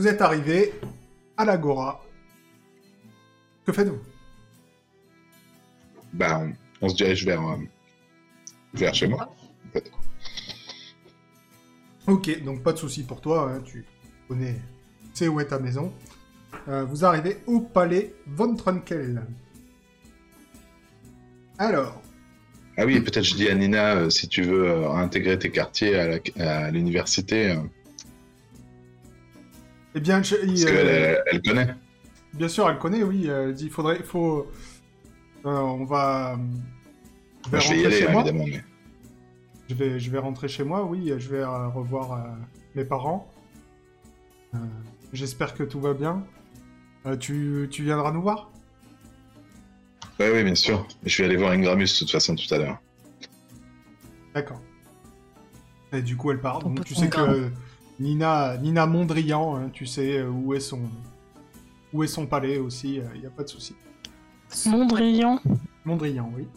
Vous êtes arrivé à l'Agora. Que faites-vous? Bah, on, on se dirige vers, euh, vers chez moi. en fait. Ok, donc pas de souci pour toi, hein, tu connais, tu sais où est ta maison. Euh, vous arrivez au palais von Trunkel. Alors, Ah oui, peut-être je dis à Nina, euh, si tu veux intégrer tes quartiers à l'université, eh bien, je- parce euh, qu'elle elle, elle connaît. bien sûr, elle connaît, oui. euh, il faudrait, faut, euh, on va, je vais je vais y rentrer aller, chez moi. évidemment. Mais... Je vais, je vais rentrer chez moi, oui. Je vais euh, revoir euh, mes parents. Euh, J'espère que tout va bien. Euh, tu, tu viendras nous voir? Oui, oui, bien sûr. Je vais aller voir Ingramus de toute façon tout à l'heure. D'accord. Et du coup, elle part. On Donc, tu sais que Nina, Nina Mondrian, hein, tu sais euh, où est son, où est son palais aussi. Il n'y a pas de souci. Mondrian. Mondrian, oui.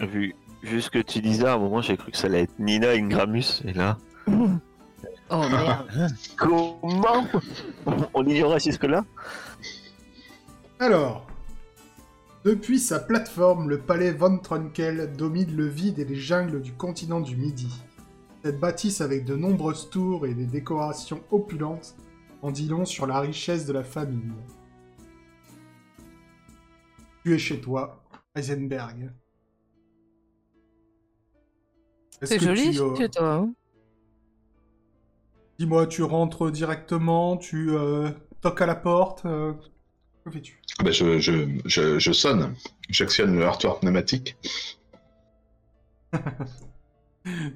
Vu, vu ce que tu disais, à un moment, j'ai cru que ça allait être Nina Ingramus, et là... Oh merde. Comment On ignorait jusque-là? Alors, depuis sa plateforme, le palais Von Trunkel domine le vide et les jungles du continent du Midi. Cette bâtisse avec de nombreuses tours et des décorations opulentes en dit long sur la richesse de la famille. Tu es chez toi, Heisenberg. C'est joli tu, euh, chez toi. hein Dis-moi, tu rentres directement, tu euh, toques à la porte, euh, que fais-tu? Ah bah, je, je, je, je sonne. J'actionne le heurtoir pneumatique.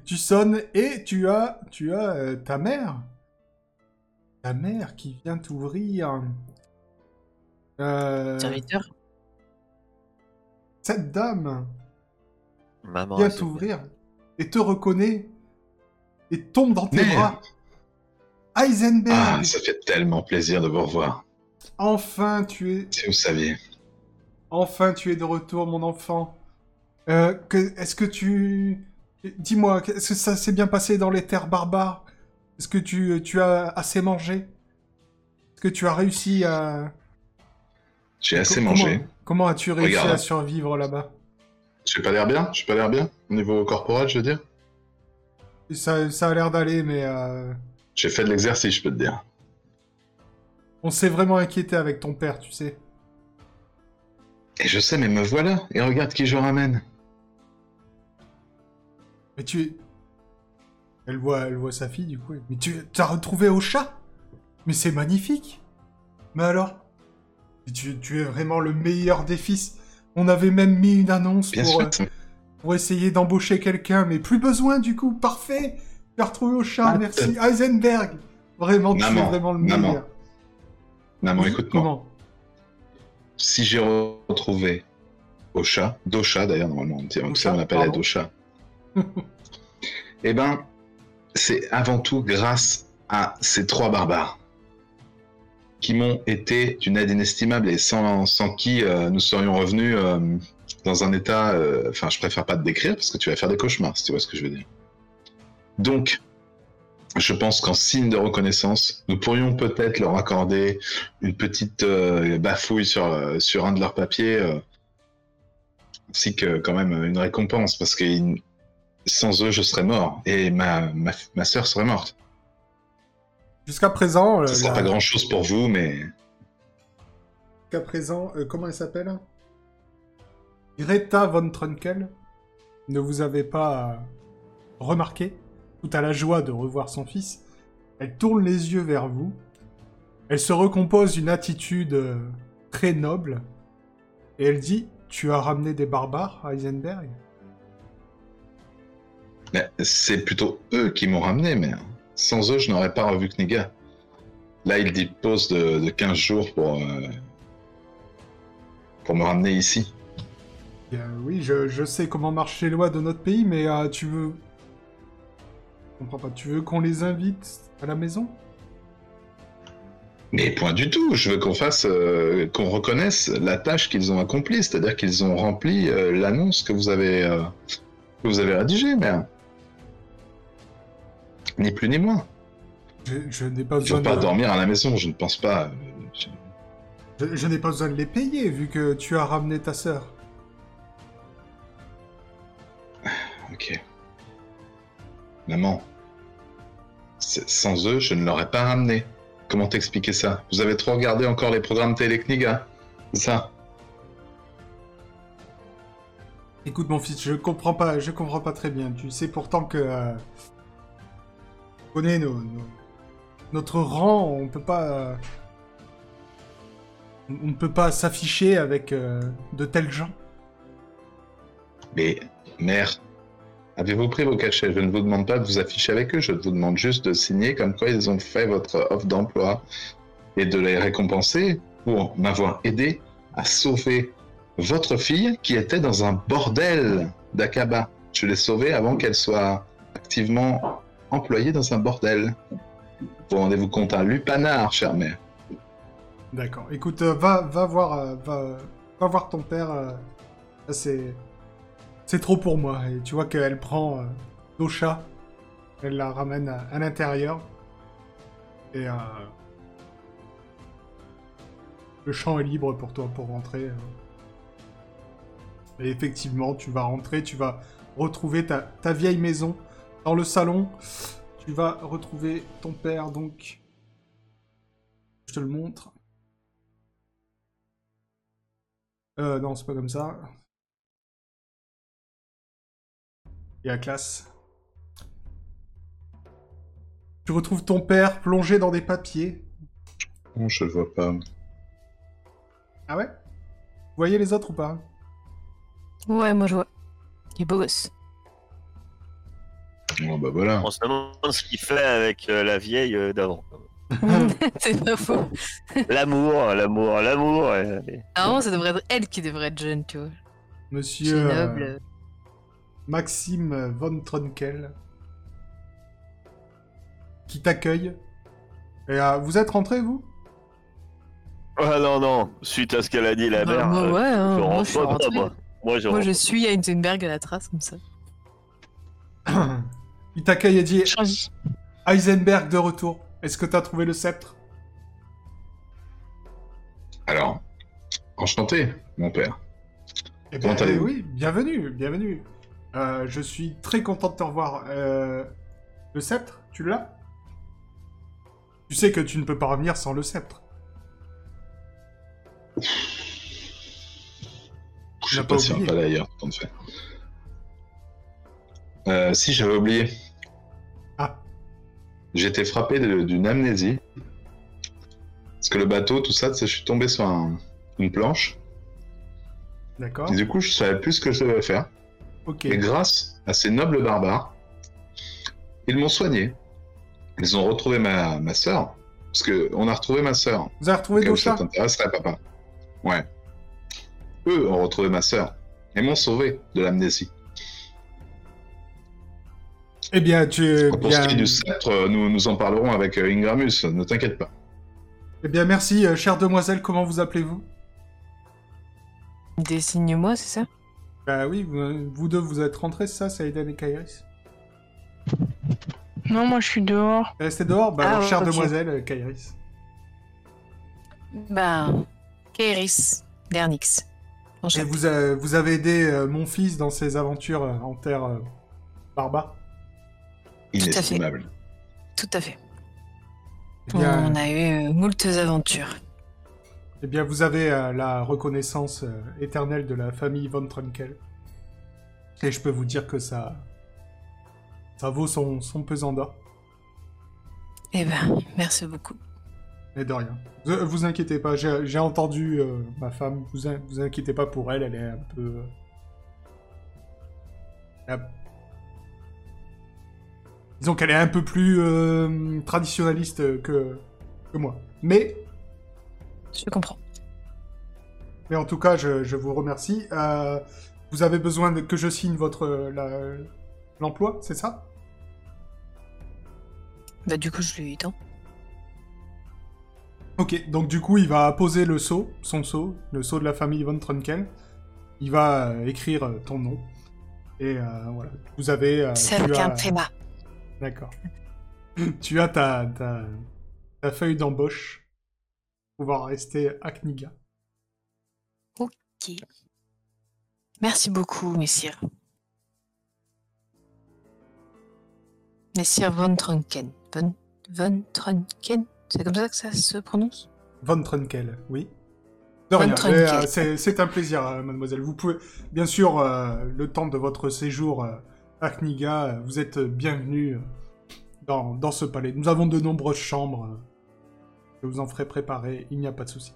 Tu sonnes et tu as, tu as euh, ta mère. Ta mère qui vient t'ouvrir. Euh, Serviteur. cette dame Maman. vient t'ouvrir et te reconnaît et tombe dans tes bras. Heisenberg, Ah, ça fait tellement plaisir de vous revoir. enfin tu es, Si vous saviez. enfin tu es de retour, mon enfant. Euh, que, est-ce que tu, dis-moi, est-ce que ça s'est bien passé dans les terres barbares? Est-ce que tu, tu as assez mangé? Est-ce que tu as réussi à J'ai assez mangé. Comment, comment as-tu réussi Regarde. à survivre là-bas? J'ai pas l'air bien J'ai pas l'air bien Au niveau corporel, je veux dire ça, ça a l'air d'aller, mais euh, J'ai fait de l'exercice, je peux te dire. on s'est vraiment inquiété avec ton père, tu sais. Et je sais, mais me voilà. Et regarde qui je ramène. Mais tu... Elle voit, elle voit sa fille, du coup. Mais tu t'as retrouvé au chat? Mais c'est magnifique Mais alors? Tu, tu es vraiment le meilleur des fils. On avait même mis une annonce Bien pour, sûr. euh, pour essayer d'embaucher quelqu'un, mais plus besoin du coup. Parfait Tu as retrouvé au chat, Ah, merci. Heisenberg Vraiment, tu es vraiment le meilleur. Maman, écoute-moi. Comment? Si j'ai retrouvé Ocha, Dosha d'ailleurs, normalement, on dit- Osha, on l'appelle pardon. Dosha. eh ben, c'est avant tout grâce à ces trois barbares qui m'ont été d'une aide inestimable et sans, sans qui euh, nous serions revenus euh, dans un état. euh, Enfin, je préfère pas te décrire parce que tu vas faire des cauchemars, si tu vois ce que je veux dire. Donc, je pense qu'en signe de reconnaissance, nous pourrions peut-être leur accorder une petite bafouille sur, sur un de leurs papiers, ainsi que quand même une récompense, parce que ils- sans eux, je serais mort, et ma, ma, ma sœur serait morte. Jusqu'à présent, euh, Ce sera la- pas grand-chose pour vous, mais Jusqu'à présent, euh, comment elle s'appelle? Greta von Trunkel ne vous avez pas euh, remarqué, tout à la joie de revoir son fils. Elle tourne les yeux vers vous. Elle se recompose une attitude très noble. Et elle dit Tu as ramené des barbares, Heisenberg? mais c'est plutôt eux qui m'ont ramené, mais sans eux, je n'aurais pas revu Kniga. Là, il dispose de, de 15 jours pour, euh, pour me ramener ici. Euh, Oui, je, je sais comment marchent les lois de notre pays, mais euh, tu veux. Je comprends pas. Tu veux qu'on les invite à la maison? Mais point du tout, je veux qu'on fasse, euh, qu'on reconnaisse la tâche qu'ils ont accomplie, c'est-à-dire qu'ils ont rempli l'annonce que vous avez, que vous avez rédigée, mais ni plus ni moins. Je, je n'ai pas Ils besoin vont pas de... dormir à la maison, je ne pense pas. euh, je- Je, je n'ai pas besoin de les payer vu que tu as ramené ta sœur. Ok. Maman, sans eux, je ne l'aurais pas ramené. Comment t'expliquer ça? Vous avez trop regardé encore les programmes Télékniga C'est ça? Écoute mon fils, je comprends pas, je comprends pas très bien. Tu sais pourtant que euh, nos- notre rang, on peut pas, on ne peut pas s'afficher avec euh, de tels gens. Mais, mère, avez-vous pris vos cachets? Je ne vous demande pas de vous afficher avec eux, je vous demande juste de signer comme quoi ils ont fait votre offre d'emploi et de les récompenser pour m'avoir aidé à sauver votre fille qui était dans un bordel d'Akaba. Je l'ai sauvée avant qu'elle soit activement employée dans un bordel. Vous rendez-vous compte un lupanar, chère mère. D'accord. Écoute, euh, va, va voir, euh, va, va voir ton père. euh, c'est, c'est trop pour moi. Et tu vois qu'elle prend euh, Dosha, elle la ramène à, l'intérieur. Et le champ est libre pour toi pour rentrer. Et effectivement, tu vas rentrer, tu vas retrouver ta, ta vieille maison dans le salon. Tu vas retrouver ton père, donc. Je te le montre. Euh, non, c'est pas comme ça. Il y a la classe. Tu retrouves ton père plongé dans des papiers. Non, je le vois pas. Ah ouais? Vous voyez les autres ou pas? Ouais, moi je vois. Il est beau gosse. Bon, bah voilà. On se demande ce qu'il fait avec euh, la vieille euh, d'avant. c'est pas faux. L'amour, l'amour, l'amour. Normalement, ça devrait être elle qui devrait être jeune, tu vois. Monsieur euh, noble. Maxime von Trunkel. Qui t'accueille. Et euh, vous êtes rentré, vous? Ah non, non, suite à ce qu'elle a dit la Bah, mère. moi, euh, ouais, hein, je moi rentre je suis pas, moi. Moi, je Moi rentre. je suis à Hindenberg à la trace comme ça. Il t'accueille et dit. Heisenberg de retour. Est-ce que t'as trouvé le sceptre? Alors, enchanté, mon père. Eh Comment ben, allez-vous? Oui, bienvenue, bienvenue. Euh, je suis très content de te revoir. Euh, le sceptre, tu l'as? Tu sais que tu ne peux pas revenir sans le sceptre. Je sais pas pas si on oublié. va pas d'ailleurs, tant de fait. Euh, si, j'avais oublié. Ah. J'étais frappé d'une amnésie. Parce que le bateau, tout ça, je suis tombé sur un- une planche. D'accord Et du coup, je savais plus ce que je devais faire. Ok. Et grâce à ces nobles barbares, ils m'ont soigné. Ils ont retrouvé ma, ma sœur. Parce que on a retrouvé ma sœur. Vous avez retrouvé Auquel ça t'intéresserait, papa. Ouais. Eux ont retrouvé ma sœur. Et m'ont sauvé de l'amnésie. Eh bien, tu es Pour bien... ce qui est du sceptre, euh, nous, nous en parlerons avec euh, Ingramus, ne t'inquiète pas. Eh bien, merci, euh, chère demoiselle, comment vous appelez-vous? Dessigne-moi, c'est ça? Bah oui, vous, vous deux, vous êtes rentrés, c'est ça, Aiden et Kairis? Non, moi je suis dehors. Restez dehors? Bah Ah, alors, ouais, chère demoiselle, euh, Kairis. Bah. Kairis, Dernix. Et vous, euh, vous avez aidé euh, mon fils dans ses aventures euh, en terre barbare à fait. Tout à fait. eh bien, On a eu euh, moultes aventures. eh bien, vous avez euh, la reconnaissance euh, éternelle de la famille Von Trunkel. Et je peux vous dire que ça... Ça vaut son, son pesant d'or. Eh ben, merci beaucoup. Et de rien. Vous, vous inquiétez pas, j'ai j'ai entendu euh, ma femme, vous, in- vous inquiétez pas pour elle, elle est un peu... euh, elle a- Disons qu'elle est un peu plus euh, traditionnaliste que, que moi. Mais, Je comprends. mais en tout cas, je, je vous remercie. Euh, vous avez besoin de, que je signe votre la- l'emploi, c'est ça? Bah, du coup, je lui tends. Ok, donc du coup, il va poser le sceau, son sceau, le sceau de la famille Von Trunkel. Il va euh, écrire euh, ton nom. Et euh, voilà, vous avez... euh, C'est avec un tréma. D'accord. tu as ta, ta, ta feuille d'embauche pour pouvoir rester à Kniga. Ok. Merci beaucoup, messire. Messire Von Trunken. Von, Von Trunken C'est comme ça que ça se prononce? Von Trunkel, oui. De rien, euh, c'est un plaisir, euh, mademoiselle. Vous pouvez, bien sûr, euh, le temps de votre séjour euh, à Kniga, euh, vous êtes bienvenue dans, dans ce palais. Nous avons de nombreuses chambres. Je vous en ferai préparer, il n'y a pas de souci.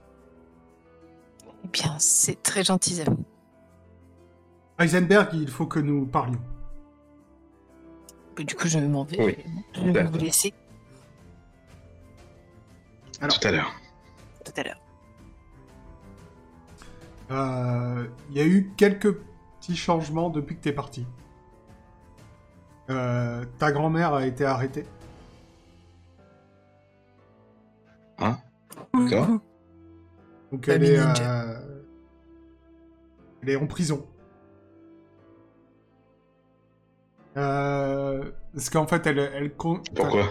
Eh bien, c'est très gentil à vous. Heisenberg, il faut que nous parlions. Du coup, je m'en vais. Oui. Je vais vous laisser Alors. Tout à l'heure. tout à l'heure. Euh, Il y a eu quelques petits changements depuis que t'es parti. Euh, ta grand-mère a été arrêtée. D'accord. Donc elle est, euh, elle est en prison. Euh, parce qu'en fait, elle, elle Pourquoi?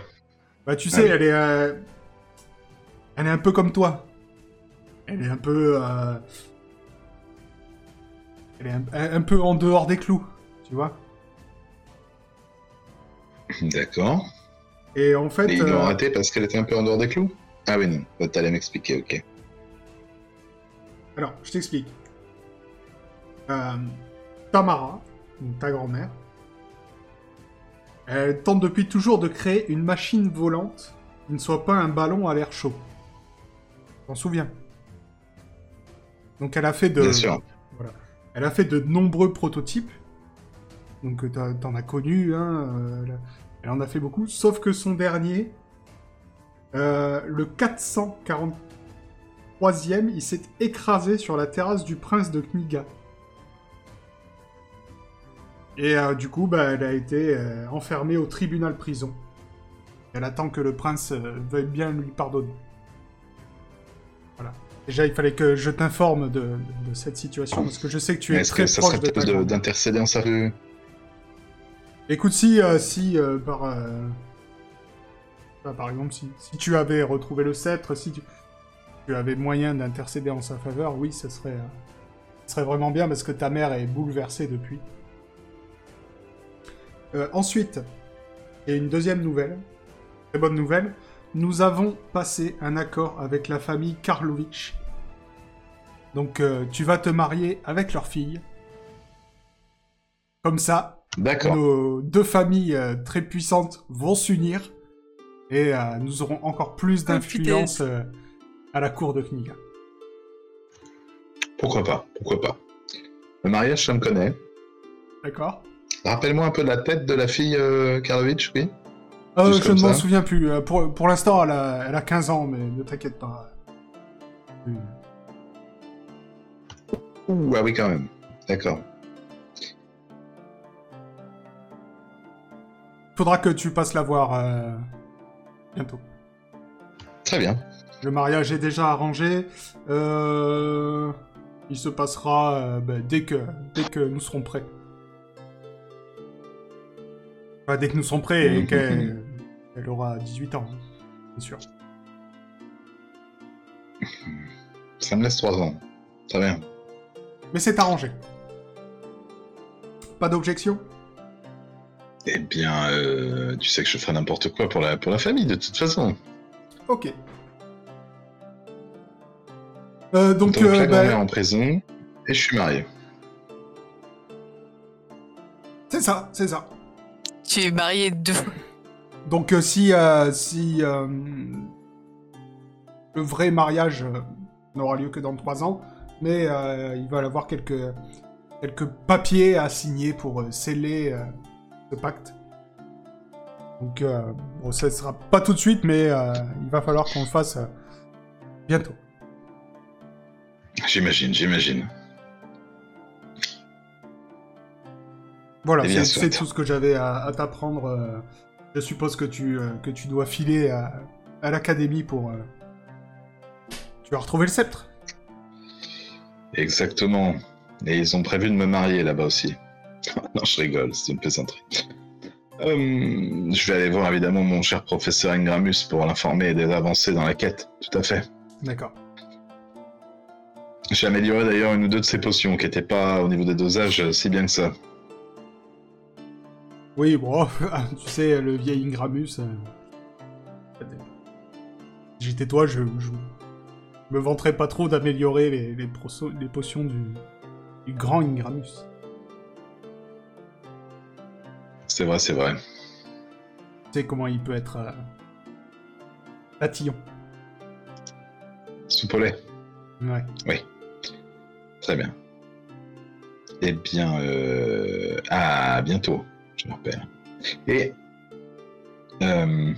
Bah tu sais, Ah oui. elle est, euh, elle est un peu comme toi. Elle est un peu, euh, elle est un, un peu en dehors des clous, tu vois? D'accord. Et en fait, Et ils l'ont euh, arrêté parce qu'elle était un peu en dehors des clous Ah oui, non. Bah, T'allais m'expliquer, ok. alors, je t'explique. Euh, Tamara, ta grand-mère, elle tente depuis toujours de créer une machine volante qui ne soit pas un ballon à l'air chaud. T'en souviens? Donc elle a fait de, Bien sûr. Voilà. Elle a fait de nombreux prototypes. Donc t'en as connu, hein, euh, elle, en a fait beaucoup. Sauf que son dernier, euh, le 443e, il s'est écrasé sur la terrasse du prince de Kniga. Et euh, du coup, bah, elle a été euh, enfermée au tribunal prison. Elle attend que le prince veuille bien lui pardonner. Voilà. Déjà, il fallait que je t'informe de, de- de cette situation, parce que je sais que tu es Est-ce très que ça proche serait peut-être d'intercéder en sa vue Écoute, si, euh, si euh, par, euh, par exemple, si, tu avais retrouvé le sceptre, si tu, avais moyen d'intercéder en sa faveur, oui, ce serait, serait vraiment bien parce que ta mère est bouleversée depuis. Ensuite, il y a une deuxième nouvelle, très bonne nouvelle. Nous avons passé un accord avec la famille Karlovitch. Donc, tu vas te marier avec leur fille. Comme ça, D'accord. nos deux familles euh, très puissantes vont s'unir et euh, nous aurons encore plus d'influence euh, à la cour de Kniga. Pourquoi pas Pourquoi pas Le mariage, ça me connaît. D'accord Rappelle-moi un peu la tête de la fille euh, Karlovitch, oui euh, Je ne m'en souviens plus. Pour, pour l'instant, elle a, elle a 15 ans, mais ne t'inquiète pas. Ouh, ah oui, quand même. D'accord. Faudra que tu passes la voir euh, bientôt. Très bien. Le mariage est déjà arrangé. Euh, il se passera euh, ben, dès, que, dès que nous serons prêts. Enfin, dès que nous serons prêts et qu'elle elle aura 18 ans, bien sûr. Ça me laisse trois ans. Très bien. Mais c'est arrangé. Pas d'objection? Eh bien, euh, tu sais que je ferai n'importe quoi pour la, pour la famille, de toute façon. Ok. Euh, donc, Donc, euh, la ben, en prison, et je suis marié. c'est ça, c'est ça. Tu es marié deux fois. Donc euh, si, euh, si euh, le vrai mariage euh, n'aura lieu que dans trois ans, mais euh, il va y avoir quelques, quelques papiers à signer pour euh, sceller euh, ce pacte. Donc euh, bon, ça sera pas tout de suite, mais euh, il va falloir qu'on le fasse euh, bientôt. J'imagine, j'imagine. Voilà, Eh c'est tout ce que j'avais à, à t'apprendre. euh, je suppose que tu, que tu dois filer à, à l'académie pour... Tu vas retrouver le sceptre. Exactement. Et ils ont prévu de me marier là-bas aussi. non, je rigole, c'est une plaisanterie. Euh, je vais aller voir évidemment mon cher professeur Ingramus pour l'informer des avancées dans la quête. Tout à fait. D'accord. J'ai amélioré d'ailleurs une ou deux de ces potions qui n'étaient pas au niveau des dosages euh, si bien que ça. Oui, bon, tu sais, le vieil Ingramus. euh, j'étais toi, je, je me vanterais pas trop d'améliorer les, les, proso- les potions du, du grand Ingramus. C'est vrai, c'est vrai. Tu sais comment il peut être euh, tatillon. Lait. Ouais. Très bien. Eh bien, euh... à bientôt, je me rappelle. Et euh,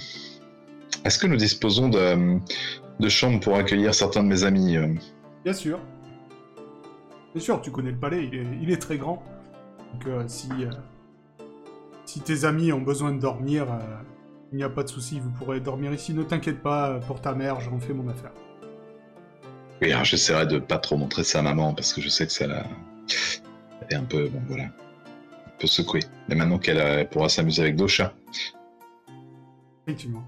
est-ce que nous disposons de, de chambres pour accueillir certains de mes amis euh? Bien sûr. Bien sûr, tu connais le palais, il est, il est très grand. Donc euh, si, si tes amis ont besoin de dormir, euh, il n'y a pas de souci, vous pourrez dormir ici. Ne t'inquiète pas, euh, pour ta mère, j'en fais mon affaire. Oui, alors j'essaierai de pas trop montrer ça à maman parce que je sais que ça la... elle est un peu, bon voilà, un peu secouée. Mais maintenant qu'elle elle pourra s'amuser avec Dosha. Effectivement.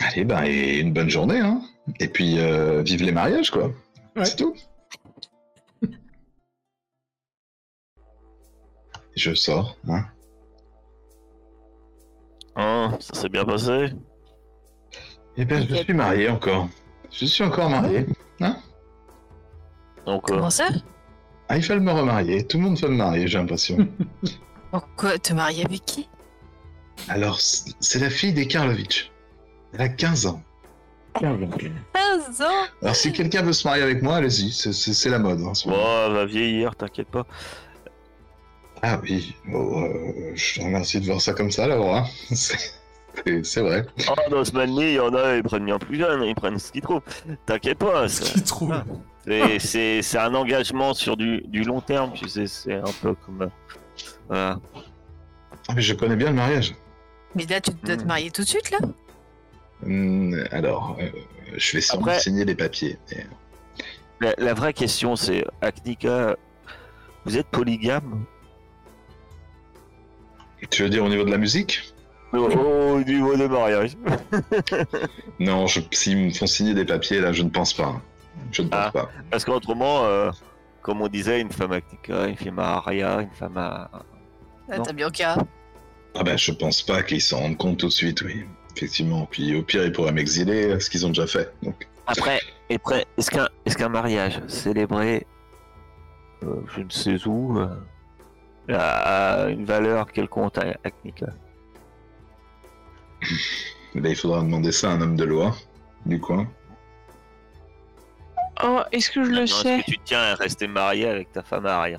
Allez, ben, et une bonne journée, hein. Et puis, euh, vive les mariages, quoi. Ouais. C'est tout. Je sors, hein. Hein, ça s'est bien passé? Eh ben, je suis marié encore. Je suis encore marié. Donc, euh, Comment ça? Ah, il fallait me remarier. Tout le monde fait me marier, j'ai l'impression. Pourquoi te marier avec qui? Alors, c- c'est la fille des Karlovitch. Elle a 15 ans. 15 ans? Alors, si quelqu'un veut se marier avec moi, allez-y. C'est- C'est c'est la mode. hein, en ce bon, elle va vieillir, t'inquiète pas. Ah oui. Oh, euh, je te remercie de voir ça comme ça, Laura. C'est vrai. Oh, dans ce manier, il y en a, ils prennent bien plus jeune, ils prennent ce qu'ils trouvent. T'inquiète pas, Ce c'est- qu'il trouve. Ah. c'est- c'est c'est un engagement sur du, du long terme, tu sais, c'est un peu comme... euh, Voilà. Ah, mais je connais bien le mariage. Mais là, tu dois te Hmm. marier tout de suite, là? Hum, alors, euh, je vais sûrement Après- signer les papiers. mais- La, la vraie question, c'est, Aknika, vous êtes polygame? Tu veux dire au niveau de la musique au, au niveau des mariages Non, s'ils me font signer des papiers, là, je ne pense pas. Je ne pense Ah. pas. Parce qu'autrement, euh, comme on disait, une femme Aknika, une femme à Aria, une femme à... Ah, Non. T'as. Ah ben, je pense pas qu'ils s'en rendent compte tout de suite, oui. Effectivement. Puis au pire, ils pourraient m'exiler, ce qu'ils ont déjà fait. Donc, Après, après, est-ce qu'un est qu'un mariage célébré, euh, je ne sais où, euh, a une valeur quelconque à Aknika là, il faudra demander ça à un homme de loi du coin. Oh, est-ce que je le Est-ce sais que tu tiens à rester marié avec ta femme à Aria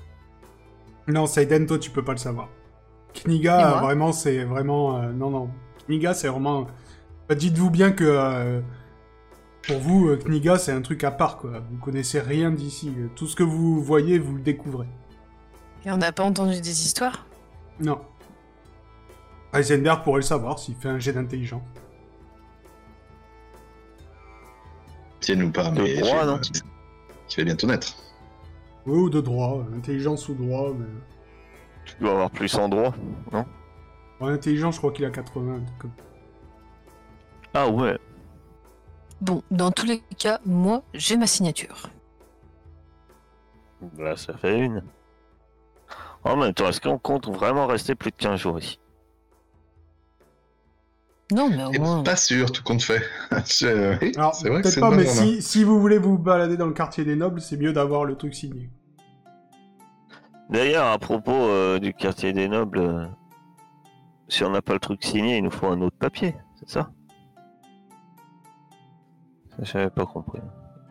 Non, Seiden, toi, tu peux pas le savoir. Kniga, euh, vraiment, c'est vraiment... euh, non, non. Kniga, c'est vraiment... Bah, Dites-vous bien que... euh, pour vous, euh, Kniga, c'est un truc à part, quoi. Vous connaissez rien d'ici. Tout ce que vous voyez, vous le découvrez. Et on n'a pas entendu des histoires? Non. Heisenberg pourrait le savoir s'il fait un jet d'intelligence. Tienne ou pas, De mais droit, je- non qui va bientôt naître. Oui, ou de droit. Intelligence ou droit, mais... Tu dois avoir plus en droit. En intelligence, je crois qu'il a 80. un truc comme- Ah ouais. Bon, dans tous les cas, moi, j'ai ma signature. Bah, ça fait une. En même temps, est-ce qu'on compte vraiment rester plus de 15 jours ici Non, mais au Et moins... pas sûr, tout compte fait. Je- oui, Alors, c'est vrai que peut-être c'est pas, mais si vous voulez vous balader dans le quartier des nobles, c'est mieux d'avoir le truc signé. D'ailleurs, à propos euh, du quartier des nobles, euh, si on n'a pas le truc signé, il nous faut un autre papier, c'est ça Ça, J'avais pas compris.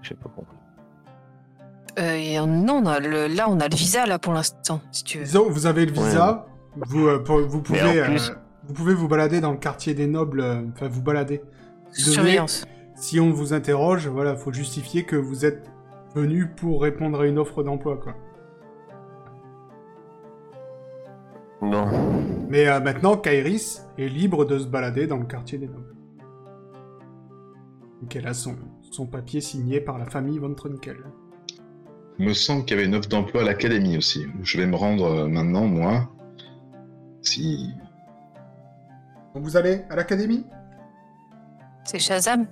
J'ai pas compris. Euh, non, on a le... là, on a le visa, là, pour l'instant, si tu veux. Disons, vous avez le visa, vous, euh, pour- vous, Mais pouvez, en plus- euh, vous pouvez vous balader dans le quartier des nobles, euh, enfin vous balader. devez- Surveillance. Si on vous interroge, voilà, faut justifier que vous êtes venu pour répondre à une offre d'emploi, quoi. Bon, Mais euh, maintenant, Kairis est libre de se balader dans le quartier des nobles. Donc elle a son, son papier signé par la famille von Trunkel. Il me semble qu'il y avait une offre d'emploi à l'académie aussi, où je vais me rendre euh, maintenant, moi. Si. Donc vous allez à l'académie? C'est Shazam.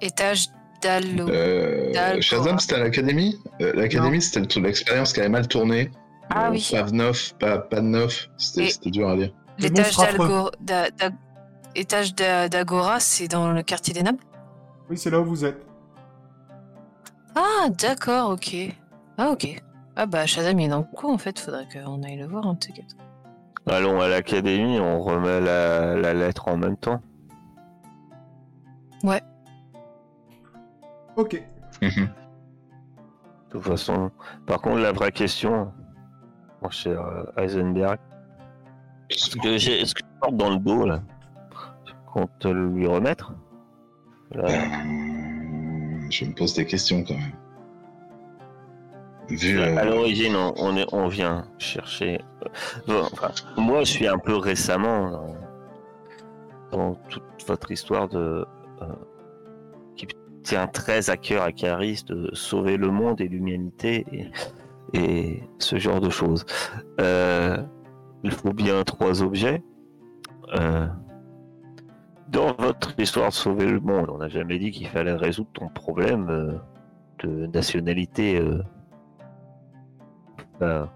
Étage d'Allo. Euh. Shazam, c'était à l'académie? Euh, L'académie, c'était le- l'expérience qui avait mal tourné. Ah Euh, oui. Pas de neuf, pas, pas de neuf. C'était dur à dire. L'étage d'Agora, c'est dans le quartier des Nables Oui, c'est là où vous êtes. Ah, d'accord, ok. Ah, ok. Ah bah, Shazam, il est dans le coin, en fait. Faudrait qu'on aille le voir, un quatre. Allons à l'académie, on remet la, la lettre en même temps. Ok. Mhm. De toute façon, par contre, la vraie question, mon cher euh, Heisenberg, est-ce que j'ai, est-ce que je porte dans le dos là, compte lui remettre? Là, Euh, je me pose des questions quand même. Vu. À euh, l'origine, on, on est- on vient chercher. euh, bon, enfin, moi, je suis un peu récemment dans, dans toute votre histoire de euh, qui tient très à cœur à Caris de sauver le monde et l'humanité et, et ce genre de choses. Euh, il faut bien trois objets. Dans votre histoire de sauver le monde, on n'a jamais dit qu'il fallait résoudre ton problème euh, de nationalité. euh, euh,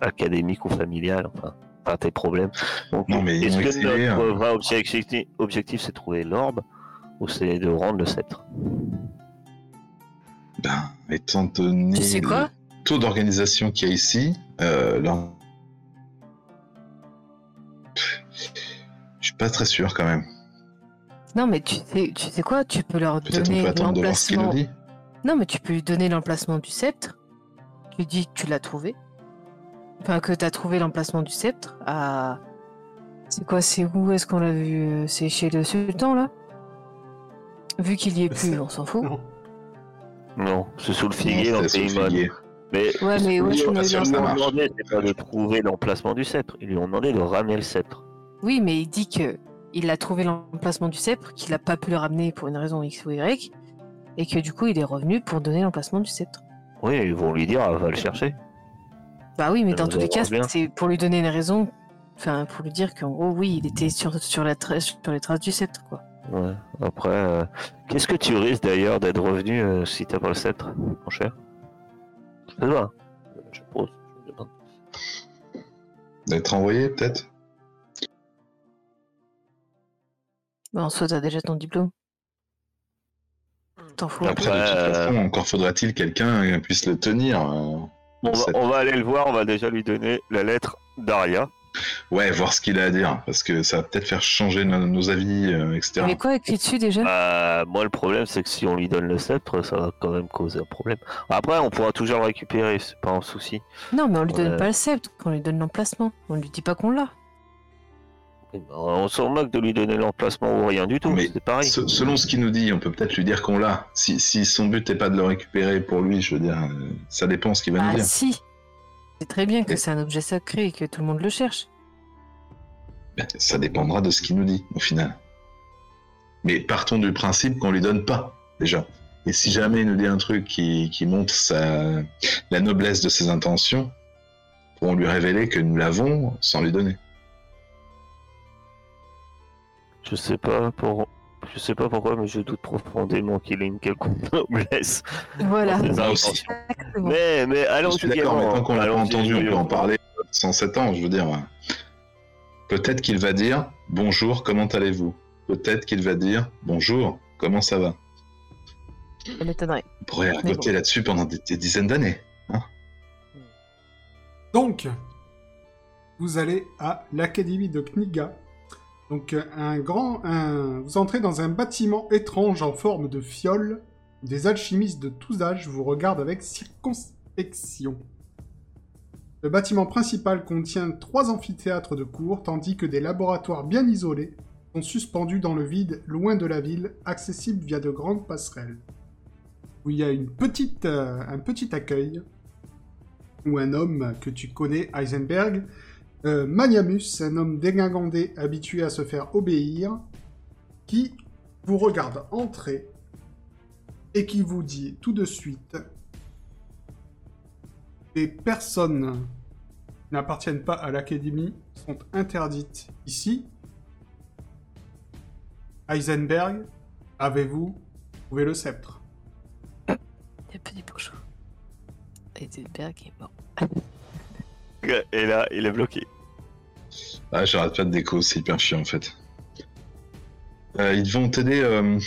académique ou familial, enfin, pas tes problèmes. Donc, Non, mais est-ce que notre hein. vrai objectif, objectif, c'est de trouver l'orbe ou c'est de rendre le sceptre? Ben, étant donné Tu sais quoi? le taux d'organisation qu'il y a ici, euh, là, je suis pas très sûr quand même. Non, mais tu sais, tu sais quoi Tu peux leur on donner l'emplacement. Non, mais tu peux lui donner l'emplacement du sceptre. Tu lui dis que tu l'as trouvé. Enfin, que tu as trouvé l'emplacement du sceptre à. C'est quoi C'est où est-ce qu'on l'a vu C'est chez le sultan, là? Vu qu'il y est plus, on s'en fout. Non. Non, c'est sous le figuier dans Non, le. Mais Ouais, mais où ils est-ce lui qu'on a demandé, c'est pas de trouver l'emplacement du sceptre. Ils lui ont demandé de ramener le sceptre. Oui, mais il dit que il a trouvé l'emplacement du sceptre, qu'il a pas pu le ramener pour une raison X ou Y, et que du coup il est revenu pour donner l'emplacement du sceptre. Oui, ils vont lui dire, va le chercher. Bah oui, mais Ça dans tous les cas, c'est pour lui donner une raison, enfin pour lui dire qu'en gros, oui, il était sur, sur, la tra- sur les traces du sceptre, quoi. Ouais. Après, euh, qu'est-ce que tu risques d'ailleurs d'être revenu euh, si t'as pas le sceptre, mon cher? Je pose. je demande. D'être envoyé, peut-être? Bah, en soi, t'as déjà ton diplôme. T'en fous. Après, de toute euh, façon, encore faudra-t-il quelqu'un qui puisse le tenir. euh, On va, cette- on va aller le voir, on va déjà lui donner la lettre d'Aria. Ouais, voir ce qu'il a à dire, parce que ça va peut-être faire changer nos, nos avis, euh, etc. Mais quoi écrit dessus déjà? Bah, moi, le problème, c'est que si on lui donne le sceptre, ça va quand même causer un problème. Après, on pourra toujours le récupérer, c'est pas un souci. Non, mais on lui donne pas le sceptre, on lui donne l'emplacement. On lui dit pas qu'on l'a. Et ben, On s'en moque de lui donner l'emplacement ou rien du tout, Mais c'est pareil. Se- selon ce qu'il nous dit, on peut peut-être lui dire qu'on l'a. Si, si son but n'est pas de le récupérer pour lui, je veux dire, euh, ça dépend ce qu'il va nous Ah dire. si C'est très bien que Et- c'est un objet sacré et que tout le monde le cherche. Ben, Ça dépendra de ce qu'il nous dit, au final. Mais partons du principe qu'on lui donne pas, déjà. Et si jamais il nous dit un truc qui, qui montre sa, la noblesse de ses intentions, pourrons lui révéler que nous l'avons sans lui donner. Je sais pas pour... Je sais pas pourquoi, mais je doute profondément qu'il ait une quelconque noblesse. Voilà. Exactement. Mais, mais allons je suis d'accord, mais tant qu'on l'a pas entendu, on peut en parler sans 7 ans, je veux dire. Peut-être qu'il va dire bonjour, comment allez-vous? Peut-être qu'il va dire bonjour, comment ça va? Ça m'étonnerait. On pourrait raconter là-dessus pendant des, des dizaines d'années. Donc, vous allez à l'académie de Kniga. Donc, euh, un grand, vous entrez dans un bâtiment étrange en forme de fiole. Des alchimistes de tous âges vous regardent avec circonspection. Le bâtiment principal contient trois amphithéâtres de cours, tandis que des laboratoires bien isolés sont suspendus dans le vide, loin de la ville, accessibles via de grandes passerelles. Où il y a euh, un petit accueil ou un homme que tu connais, Heisenberg, euh, Maniamus, un homme dégingandé habitué à se faire obéir, qui vous regarde entrer et qui vous dit tout de suite les personnes n'appartiennent pas à l'académie sont interdites ici. Heisenberg, avez-vous trouvé le sceptre? A petit bourgeois. Heisenberg est mort. Et là, il est bloqué. Ah, j'arrête pas de déco, c'est hyper chiant en fait. Euh, ils vont t'aider, euh,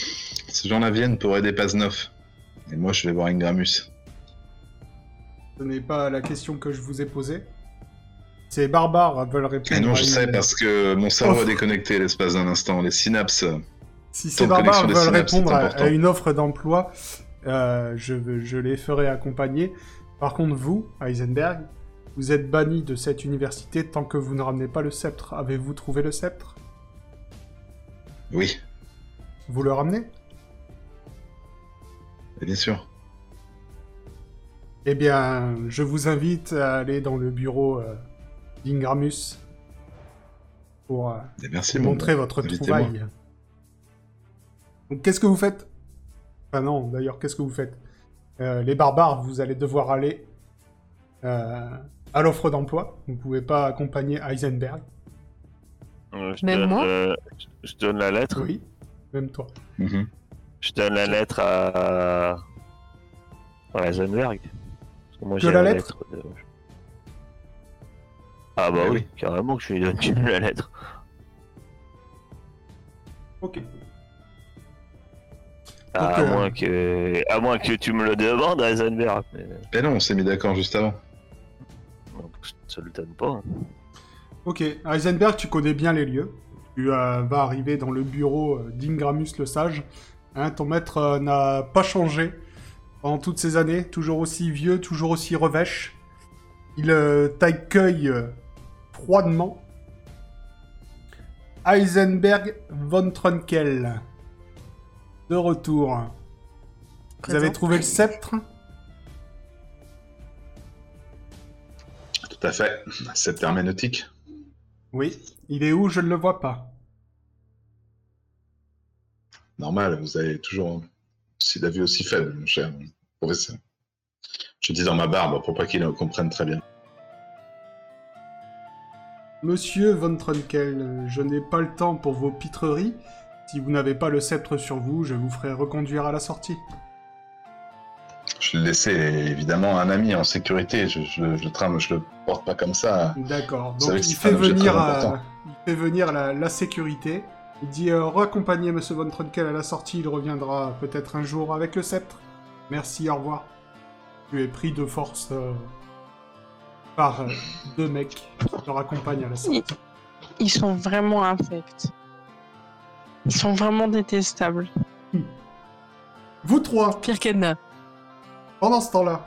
ces gens-là viennent pour aider Paznov. Et moi, je vais voir Ingramus. Ce n'est pas la question que je vous ai posée. Ces barbares veulent répondre. Et non, je une- sais parce que mon cerveau a déconnecté l'espace d'un instant. Les synapses. Si ces barbares veulent synapses, répondre à, une offre d'emploi, euh, je, je les ferai accompagner. Par contre, vous, Heisenberg, vous êtes banni de cette université tant que vous ne ramenez pas le sceptre. Avez-vous trouvé le sceptre? Oui, Vous le ramenez? Bien sûr. Eh bien, je vous invite à aller dans le bureau euh, d'Ingramus pour euh, merci, mon montrer votre trouvaille. Donc, qu'est-ce que vous faites? Enfin non, d'ailleurs, qu'est-ce que vous faites? Euh, Les barbares, vous allez devoir aller à l'offre d'emploi. Vous ne pouvez pas accompagner Heisenberg. Euh, Je Même donne, moi? euh, je donne la lettre. Oui, même toi. Mhm. Je donne la lettre à. à Heisenberg. Parce que moi, Que j'ai la lettre de- Ah bah Eh oui, oui. carrément que je lui donne la lettre. Ok. À, euh, moins que... à moins que tu me le demandes, Heisenberg. Mais Mais non, on s'est mis d'accord juste avant. Te le donne pas. hein. Ok, Heisenberg, tu connais bien les lieux. Tu euh, vas arriver dans le bureau euh, d'Ingramus le Sage. Hein, ton maître euh, n'a pas changé pendant toutes ces années, toujours aussi vieux, toujours aussi revêche. Il euh, t'accueille froidement. Heisenberg von Trunkel. De retour. Vous avez trouvé le sceptre? Tout à fait. Cette herméneutique. Oui. Il est où? Je ne le vois pas. Normal, vous avez toujours la vue aussi faible, mon cher professeur. Je dis dans ma barbe pour pas qu'il comprenne très bien. Monsieur Von Trunkel, je n'ai pas le temps pour vos pitreries. Si vous n'avez pas le sceptre sur vous, je vous ferai reconduire à la sortie. Je l'ai laissé évidemment à un ami en sécurité. Je, je, je, trame, je le porte pas comme ça. D'accord. Donc il fait, venir, euh, il fait venir la, la sécurité. Il dit euh, raccompagnez Monsieur Von Trunkel à la sortie. Il reviendra peut-être un jour avec le sceptre. Merci, au revoir. Tu es pris de force euh, par euh, deux mecs qui te raccompagnent à la sortie. Ils sont vraiment infects. Ils sont vraiment détestables. Vous trois, Pire qu'Edna. Pendant ce temps-là,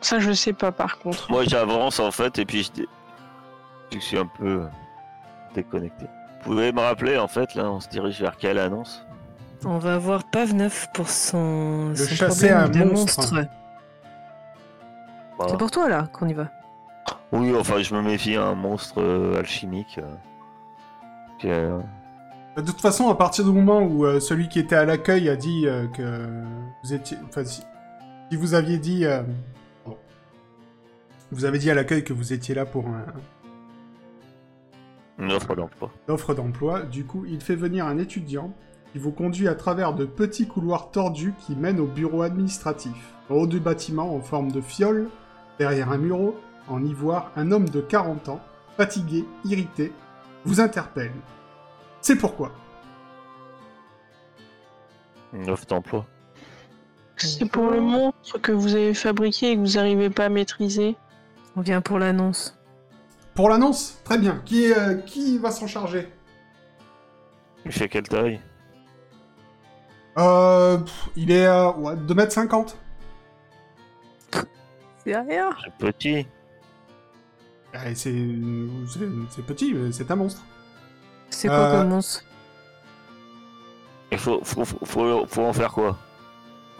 Ça, je sais pas par contre. Moi, j'avance en fait, et puis je, dé- je suis un peu déconnecté. Vous pouvez me rappeler en fait, là, on se dirige vers quelle annonce? On va voir Pavneuf pour son, son chasser un de monstre. Bah, C'est pour toi là qu'on y va. Oui, enfin, je me méfie à un monstre euh, alchimique. euh, qui, euh, De toute façon, à partir du moment où euh, celui qui était à l'accueil a dit euh, que vous étiez... Enfin, si, si vous aviez dit... euh. Vous avez dit à l'accueil que vous étiez là pour un- une offre d'emploi. une offre d'emploi, du coup, il fait venir un étudiant qui vous conduit à travers de petits couloirs tordus qui mènent au bureau administratif. Au haut du bâtiment, en forme de fiole, derrière un mur en ivoire, un homme de 40 ans, fatigué, irrité, vous interpelle. C'est pourquoi. Une offre d'emploi. C'est pour le monstre que vous avez fabriqué et que vous n'arrivez pas à maîtriser. On vient pour l'annonce. Pour l'annonce Très bien. Qui, est, euh, qui va s'en charger? Il fait quelle taille? Euh... pff, il est à ouais, 2m50. C'est rien. C'est petit. Eh, c'est... petit, mais c'est un monstre. C'est quoi Euh, comme monstre? Il faut, faut, faut, faut, faut en faire quoi?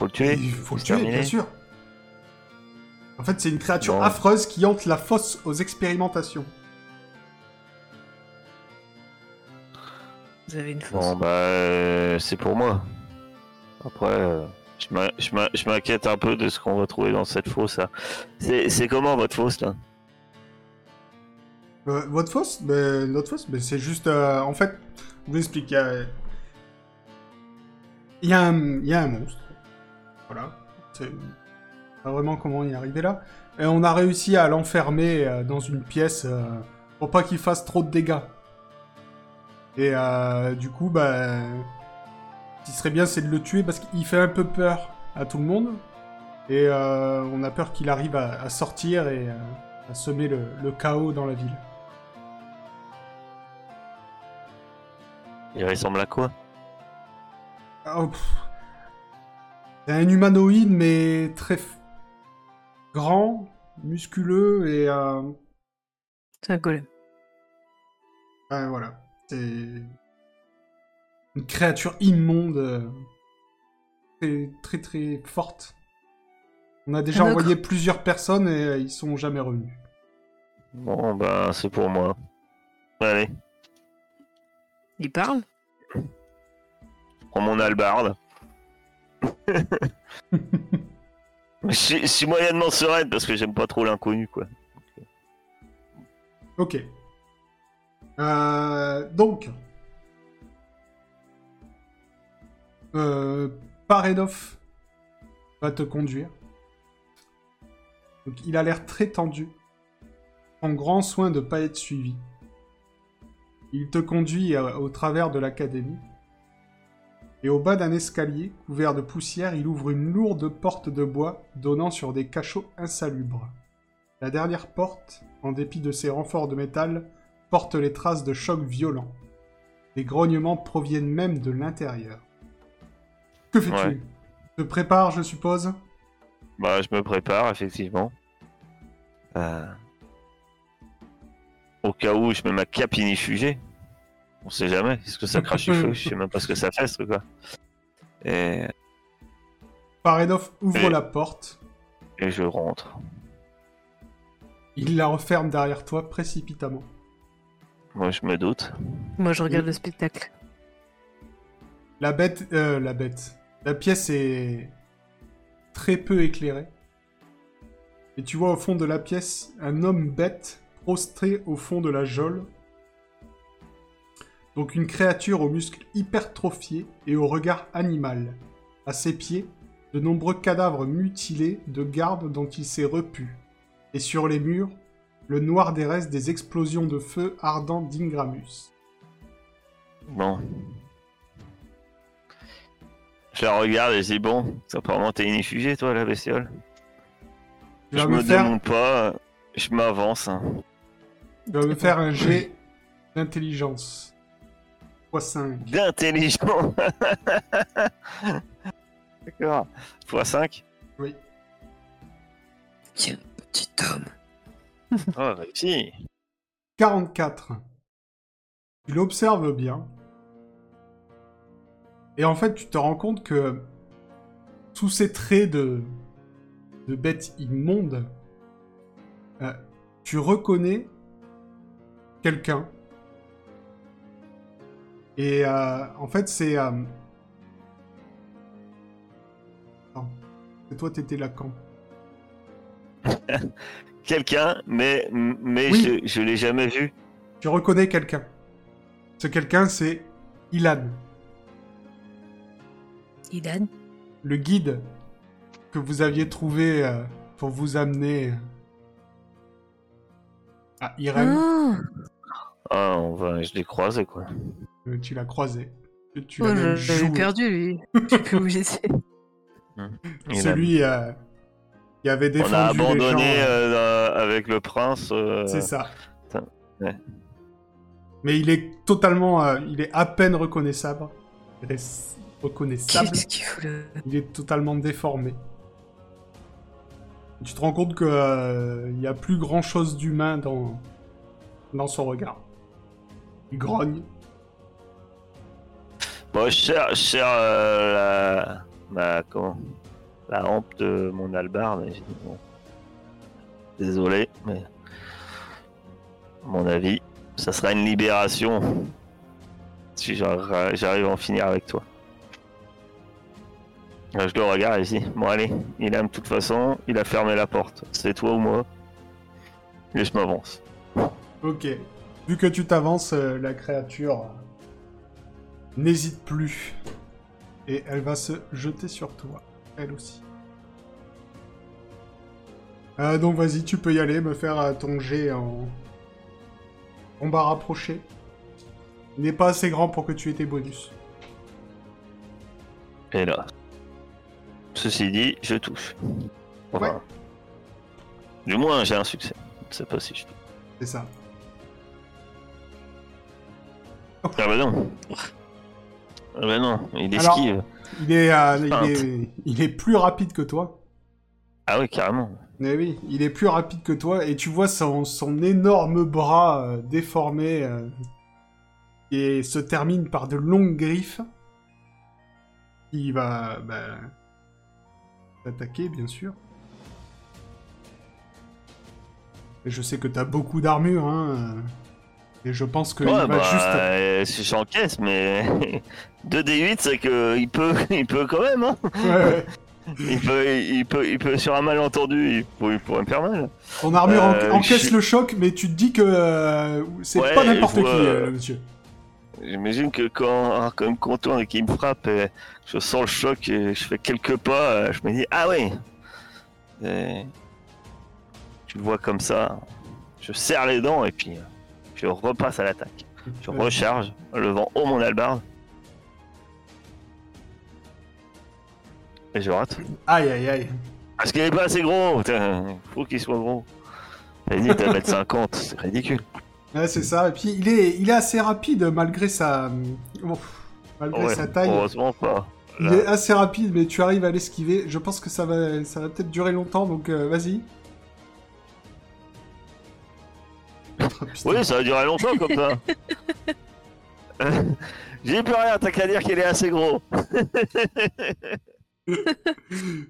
Faut le tuer Il faut le tuer, terminé bien sûr. En fait, c'est une créature Bon. affreuse qui hante la fosse aux expérimentations. Vous avez une force. Bon, bah, euh, c'est pour moi. Après, euh, je m'in- je m'in- je m'inquiète un peu de ce qu'on va trouver dans cette fosse. là. C'est comment votre fosse là? Euh, votre fosse? Ben, Notre fosse, ben, c'est juste... euh, en fait, je vous explique. Il y a, il y a un, il y a un monstre. Voilà. C'est pas vraiment comment y arriver là. Et on a réussi à l'enfermer euh, dans une pièce euh, pour pas qu'il fasse trop de dégâts. Et euh, du coup, bah, ce qui serait bien, c'est de le tuer parce qu'il fait un peu peur à tout le monde. Et on a peur qu'il arrive à, à sortir et à semer le, le chaos dans la ville. Il ressemble à quoi? Oh, pff. C'est un humanoïde, mais très f- grand, musculeux et euh, C'est un golem. ouais, voilà. C'est une créature immonde, euh, très très très forte. On a déjà envoyé plusieurs personnes et euh, ils sont jamais revenus. Bon, bah, c'est pour moi. Allez, Il parle? Prends mon albarde. Je, suis- moyennement sereine parce que j'aime pas trop l'inconnu, quoi. Ok. Euh, donc. Euh, Paredov va te conduire. Donc il a l'air très tendu. Prends grand soin de ne pas être suivi. Il te conduit euh, au travers de l'académie. Et au bas d'un escalier, couvert de poussière, il ouvre une lourde porte de bois donnant sur des cachots insalubres. La dernière porte, en dépit de ses renforts de métal, porte les traces de chocs violents. Les grognements proviennent même de l'intérieur. Que fais-tu? Ouais. Te prépares, je suppose? Bah, je me prépare, effectivement. Euh, Au cas où je mets ma. On sait jamais. Est-ce que ça crache du feu Je sais même pas ce que ça fait, ce truc-là. Et... Paredov ouvre Et- la porte. et je rentre. Il la referme derrière toi précipitamment. Moi, je me doute. Moi, je regarde Oui. le spectacle. La bête, euh, la bête. La pièce est très peu éclairée. Et tu vois au fond de la pièce un homme bête prostré au fond de la geôle. Donc une créature aux muscles hypertrophiés et au regard animal. À ses pieds, de nombreux cadavres mutilés de gardes dont il s'est repu. Et sur les murs, le noir des restes des explosions de feu ardent d'Ingramus. Bon. Je la regarde et je dis bon, apparemment t'es inifugé toi la bestiole. Tu vas je me me faire- demande pas, je m'avance. hein. Tu vas me faire un jet d'intelligence. X5. D'intelligent D'accord. x5 Oui. Tiens, petit homme. Oh, réussi 44. Tu l'observes bien. Et en fait, tu te rends compte que sous ces traits de, de bête immonde, euh, tu reconnais quelqu'un. Et euh, en fait, c'est... euh, Attends. C'est toi, t'étais là quand? Quelqu'un, mais, mais Oui. je, je l'ai jamais vu. Tu reconnais quelqu'un. Ce quelqu'un, c'est Ilan. Ilan? Le guide que vous aviez trouvé euh, pour vous amener euh, à Irem, Ah Ah, on va, je l'ai croisé quoi. Euh, tu l'as croisé. Tu- Oh, l'as même je joué. perdu, lui. Je sais plus où j'étais. Celui euh, qui avait On défendu a les gens. abandonné euh, euh, avec le prince. euh, C'est ça. ouais. Mais il est totalement... euh, il est à peine reconnaissable. Il est reconnaissable. Qu'est-ce qu'il fout là? Il est totalement déformé. Tu te rends compte que euh, il y a plus grand chose d'humain dans dans son regard. Il grogne. Bon, je cherche euh, la, ma, comment, la hampe de mon j'ai dit, bon, désolé, mais à mon avis, ça sera une libération si j'arrive à en finir avec toi. Je le regarde ici. Bon allez, il aime de toute façon, il a fermé la porte. C'est toi ou moi? Et je m'avance. Ok. Vu que tu t'avances, euh, la créature n'hésite plus. Et elle va se jeter sur toi. Elle aussi. Euh, donc vas-y, tu peux y aller, me faire euh, ton jet en combat rapproché. Il n'est pas assez grand pour que tu aies tes bonus. Et là. Ceci dit, je touche. Enfin, Ouais. Du moins, j'ai un succès. Sais pas si je touche. C'est ça. Ah bah non. Ah bah non, il Alors- esquive. Il est, euh, il est, il est plus rapide que toi. Ah oui, carrément. Mais oui, il est plus rapide que toi et tu vois son, son énorme bras euh, déformé euh, et se termine par de longues griffes. Il va bah, t'attaquer, bien sûr. Et je sais que t'as beaucoup d'armure, hein. euh, Et je pense qu'il ouais, va bah, juste. euh, si j'encaisse, mais 2d8, c'est que il peut, il peut quand même, hein. Ouais, ouais. Il peut, il peut, il peut, sur un malentendu, il, pour- il pourrait me faire mal. Ton armure en- Euh, encaisse je- le choc, mais tu te dis que euh, c'est Ouais, pas n'importe qui, euh, monsieur. J'imagine que quand, quand il me contourne et qu'il me frappe, euh, je sens le choc et je fais quelques pas, euh, je me dis ah ouais. Et tu le vois comme ça, je serre les dents et puis euh, je repasse à l'attaque. Je recharge, levant haut mon albarde. Et je rate. Aïe, aïe, aïe. Parce qu'il est pas assez gros, putain, faut qu'il soit gros. T'as dit t'as mettre 50, c'est ridicule. Ouais, c'est ça. Et puis, il est, il est assez rapide malgré sa... Ouf, malgré Ouais, sa taille. heureusement pas. Il est assez rapide, mais tu arrives à l'esquiver. Je pense que ça va, ça va peut-être durer longtemps, donc euh, vas-y. Oui, ça va durer longtemps comme ça. J'ai plus rien, t'as qu'à dire qu'il est assez gros.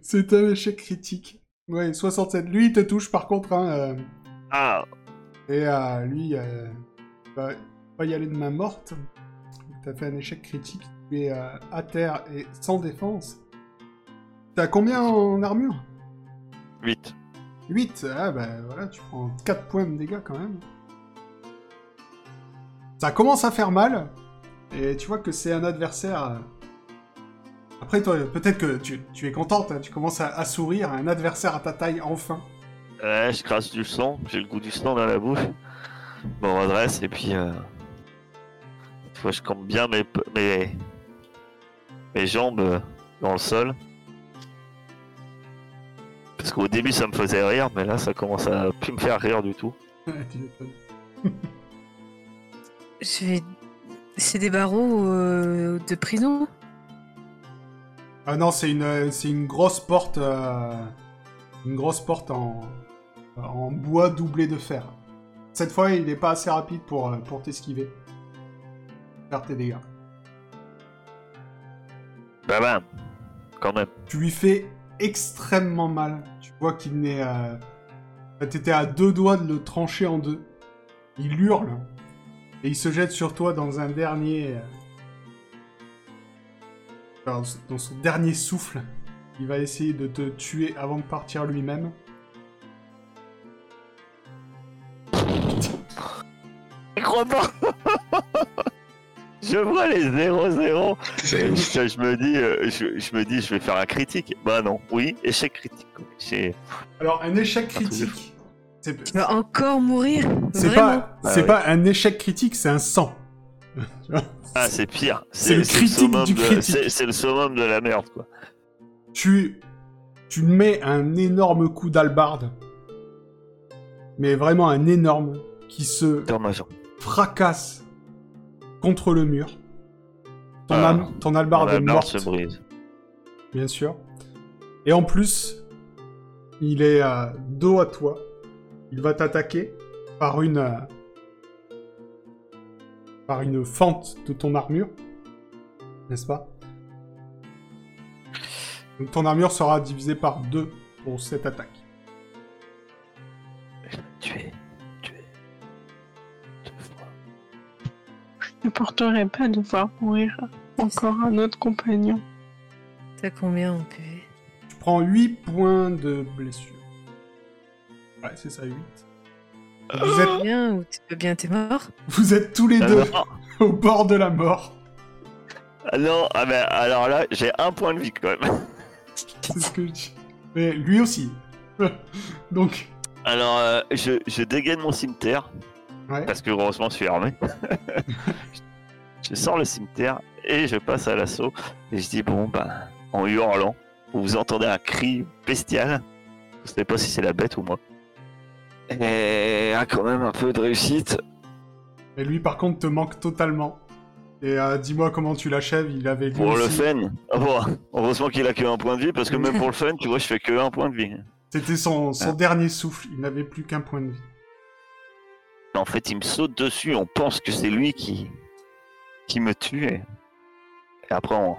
C'est un échec critique. Ouais, 67. Lui, il te touche par contre. Hein, euh, Ah, et euh, lui, euh, va pas y aller de main morte. T'as fait un échec critique. Tu es euh, à terre et sans défense. T'as combien en armure? 8. 8, ah bah voilà, tu prends 4 points de dégâts quand même. Ça commence à faire mal, et tu vois que c'est un adversaire... euh, Après, toi, peut-être que tu, tu es contente, hein, tu commences à, à sourire, un adversaire à ta taille, enfin. Ouais, je crasse du sang, j'ai le goût du sang dans la bouche. Me redresse et puis. Euh... tu vois, je campe bien mes, mes, mes jambes euh, dans le sol. Parce qu'au début ça me faisait rire, mais là ça commence à plus me faire rire du tout. Je vais. C'est des barreaux euh, de prison? Ah non, c'est une, c'est une grosse porte... euh, une grosse porte en, en bois doublé de fer. Cette fois, il n'est pas assez rapide pour, euh, pour t'esquiver. Faire tes dégâts. Bah bam Quand même. tu lui fais extrêmement mal. Tu vois qu'il n'est. Euh... T'étais à deux doigts de le trancher en deux. Il hurle. Et il se jette sur toi dans un dernier. euh, Dans, son dernier souffle. Il va essayer de te tuer avant de partir lui-même. Je crois pas Je vois les 0-0 C'est Et ouf. ça, je me dis, euh, je, je me dis, je vais faire un critique. Bah non, oui, échec critique. Alors, un échec critique. C'est Tu vas encore mourir c'est Vraiment pas, Ah c'est oui. pas un échec critique, c'est un 100. Tu vois ah, c'est pire. C'est le critique summum du de- critique. c'est- le summum de la merde, quoi. tu, tu mets un énorme coup d'albarde, mais vraiment un énorme, qui se fracasse contre le mur. Ton, Ah. ton albarde est morte, se brise. bien sûr. Et en plus, il est euh, dos à toi. Il va t'attaquer par une... euh, par une fente de ton armure. N'est-ce pas? Donc ton armure sera divisée par deux pour cette attaque. Tu es. Tu es. Deux fois. Je ne porterai pas de voir mourir encore un autre compagnon. T'as combien en PV Tu prends 8 points de blessure. Ouais, c'est ça, 8. Vous êtes, Bien ou t'es pas bien, t'es mort vous êtes tous les Ah deux au bord de la mort. ah non, ah ben, alors là, j'ai un point de vie quand même. C'est ce que je dis? Mais lui aussi. Donc, Alors, euh, je, je dégaine mon cimetière, ouais. parce que heureusement, je suis armé. je sors le cimetière et je passe à l'assaut. Et je dis, bon, bah, en hurlant, vous entendez un cri bestial. Je sais pas si c'est la bête ou moi. Et ah, quand même un peu de réussite. Et lui, par contre, te manque totalement. Et euh, dis-moi comment tu l'achèves. Il avait Pour le fun, ah bon, heureusement qu'il a que un point de vie, parce que même pour le fun, tu vois, je fais que un point de vie. C'était son, son Ah. dernier souffle. Il n'avait plus qu'un point de vie. En fait, il me saute dessus, on pense que c'est lui qui, qui me tue, et, et après, on-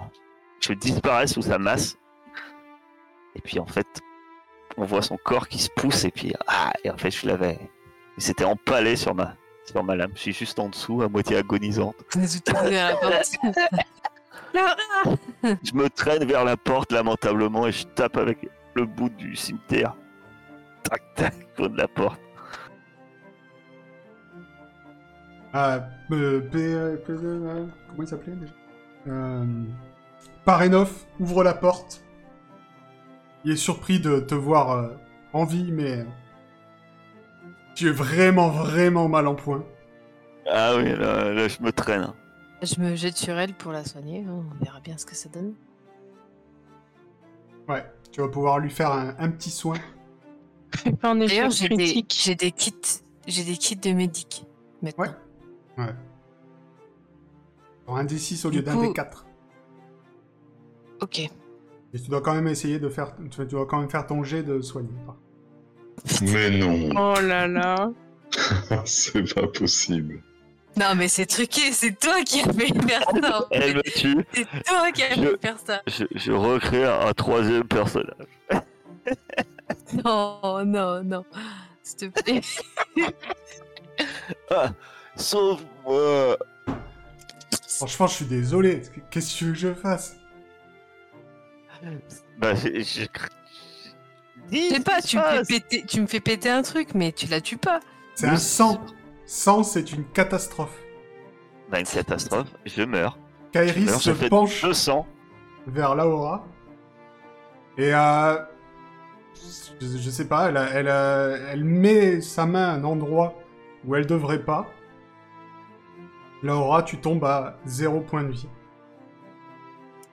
je disparais sous sa masse. Et puis, en fait, on voit son corps qui se pousse, et puis, ah, et en fait, je l'avais. Il s'était empalé sur ma, sur ma lame. Je suis juste en dessous, à moitié agonisante. Laura Je me traîne vers la porte, lamentablement, et je tape avec le bout du cimetière. Tac, tac, contre la porte. Ah, euh, P- euh, P- euh, comment il s'appelait déjà? Euh, Parenov ouvre la porte. Il est surpris de te voir euh, en vie, mais tu es vraiment, vraiment mal en point. Ah oui, là, là, je me traîne. Je me jette sur elle pour la soigner. hein, On verra bien ce que ça donne. Ouais, tu vas pouvoir lui faire un, un petit soin. D'ailleurs, j'ai des, critique. j'ai des kits, j'ai des kits de médic. Maintenant. Ouais. Pour un D6 au lieu Du d'un coup- D4. Ok. Et tu dois quand même essayer de faire, tu dois quand même faire ton jet de soigner. Mais non, Oh là là. c'est pas possible. Non, mais c'est truqué. C'est toi qui as fait faire ça. Elle me tue. C'est toi qui as Je- fait faire ça. Je, je recrée un, un troisième personnage. Non, non, non. S'il te plaît. Sauve-moi Franchement, je suis désolé. Qu'est-ce que tu veux que je fasse? Bah, je... je... Je sais pas, tu me, fais péter, tu me fais péter un truc, mais tu la tues pas. C'est un sang. Sang, c'est une catastrophe. Bah, une catastrophe, je meurs. Kairis se penche 200. vers Laura. Et euh, je, je sais pas, elle, elle, elle met sa main à un endroit où elle devrait pas. Laura, tu tombes à zéro point de vie.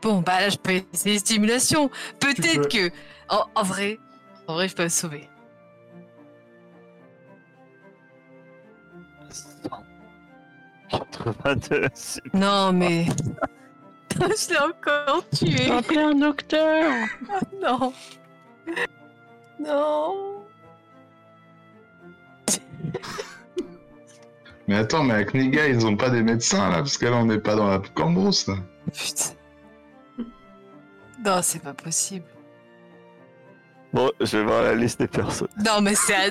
Bon, bah là, je peux essayer stimulation. peux. Peut-être que. En, en vrai, en vrai, je peux me sauver. 82. c'est- Non, mais. je l'ai encore tué. Appelez un docteur. Non. Non. Mais attends, mais avec Niga, ils ont pas des médecins là, parce que là, on n'est pas dans la cambrousse là. Putain. Non, c'est pas possible. Bon, je vais voir la liste des personnes. Non, mais c'est à...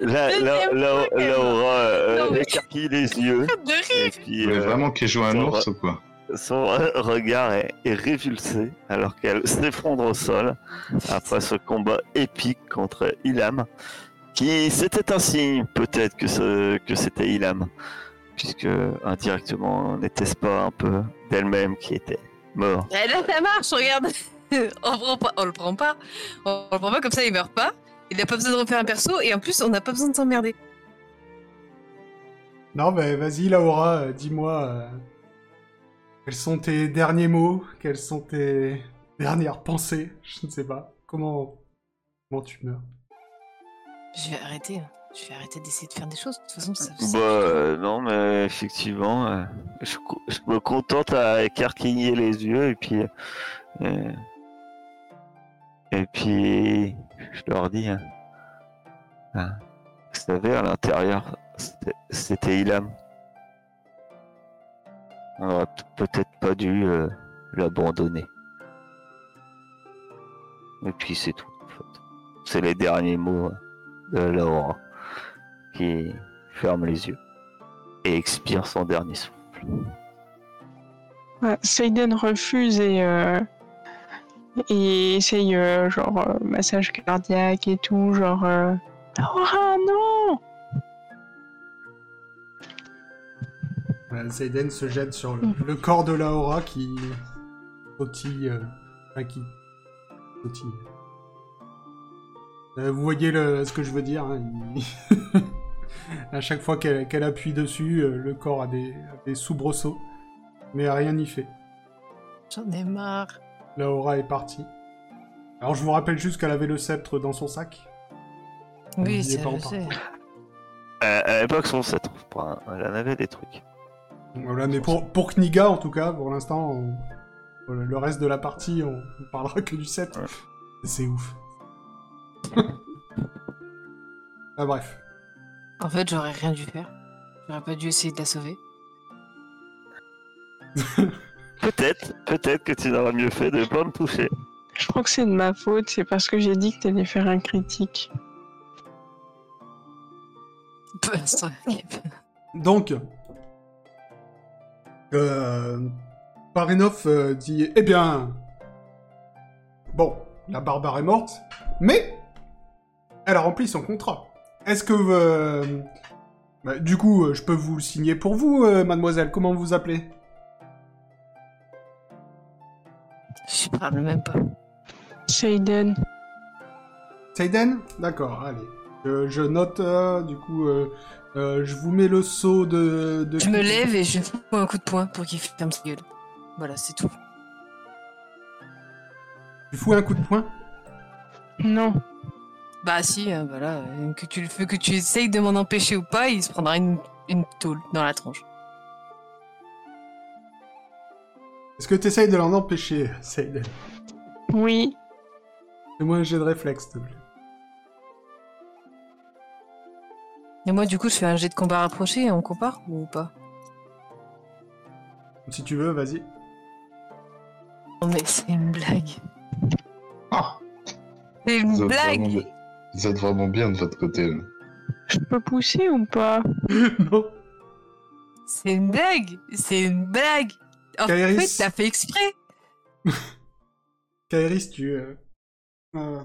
Là, Deuxième là, là, fois qu'elle Laura euh, Non, mais- écarquille les yeux. de Et rire. puis, Vous voulez euh, vraiment qu'il joue un ours ou quoi son regard est, est révulsé alors qu'elle s'effondre au sol après ce combat épique contre Ilam. Qui c'était un signe peut-être que, ce- que c'était Ilam, puisque indirectement n'était-ce pas un peu d'elle-même qui était mort. Eh, Là, ça marche, regarde. on, prend pas, on le prend pas. On, on le prend pas comme ça, il meurt pas. Il n'a pas besoin de refaire un perso et en plus, on n'a pas besoin de s'emmerder. Non, mais vas-y, Laura, euh, dis-moi. euh, quels sont tes derniers mots? Quelles sont tes dernières pensées? Je ne sais pas. Comment, comment tu meurs? Je vais arrêter. hein. Je vais arrêter d'essayer de faire des choses. De toute façon, ça. Bah euh, non, mais effectivement, euh, je, me contente à écarquiller les yeux et puis euh, et puis je leur dis, hein, hein, vous savez, à l'intérieur, c'était- Ilam. On aurait peut-être pas dû l'abandonner. Et puis c'est tout. en fait. C'est les derniers mots de Laura qui ferme les yeux et expire son dernier souffle. Ouais, Seiden refuse et, euh, et essaye euh, genre euh, massage cardiaque et tout, genre... Euh... Oh non bah, Seiden se jette sur le, mm. corps de Laura qui sautille. Euh, enfin, qui sautille. vous voyez le, ce que je veux dire. Hein, À chaque fois qu'elle appuie dessus, euh, le corps a des, a des soubresauts. Mais rien n'y fait. J'en ai marre. Laura est partie. Alors je vous rappelle juste qu'elle avait le sceptre dans son sac. Oui, je sais. Euh, à l'époque, son 7, elle en avait des trucs. Voilà, mais pour, pour Kniga, en tout cas, pour l'instant, on- voilà, le reste de la partie, on, on parlera que du 7. Ouais. C'est ouf. ah bref. En fait, j'aurais rien dû faire. J'aurais pas dû essayer de la sauver. Peut-être, peut-être que tu n'aurais mieux fait de pas me toucher. Je crois que c'est de ma faute, c'est parce que j'ai dit que t'allais faire un critique. Donc, euh, Parinov euh, dit, eh bien, bon, la barbare est morte, mais elle a rempli son contrat. Est-ce que, euh, bah, du coup, euh, je peux vous le signer pour vous, euh, mademoiselle? Comment vous appelez? Je parle même pas. Seiden, Seiden D'accord, allez. Je, je note, euh, du coup, euh, euh, je vous mets le saut de... de Je me lève et je fous un coup de poing pour qu'il ferme sa gueule. Voilà, c'est tout. Tu fous un coup de poing? Non. Bah si, euh, voilà, euh, que tu le fais, que tu essayes de m'en empêcher ou pas, il se prendra une, une tôle dans la tronche. Est-ce que tu essayes de l'en empêcher, Seiden? Oui. Fais-moi un jet de réflexe, s'il te plaît. Et moi, du coup, je fais un jet de combat rapproché et on compare ou pas? Si tu veux, vas-y. Non mais c'est une blague. Ah, C'est une blague vous êtes vraiment bien de votre côté. là. Je peux pousser ou pas non. C'est une blague C'est une blague En Kairis. fait, t'as fait exprès Kairis, tu... euh, euh,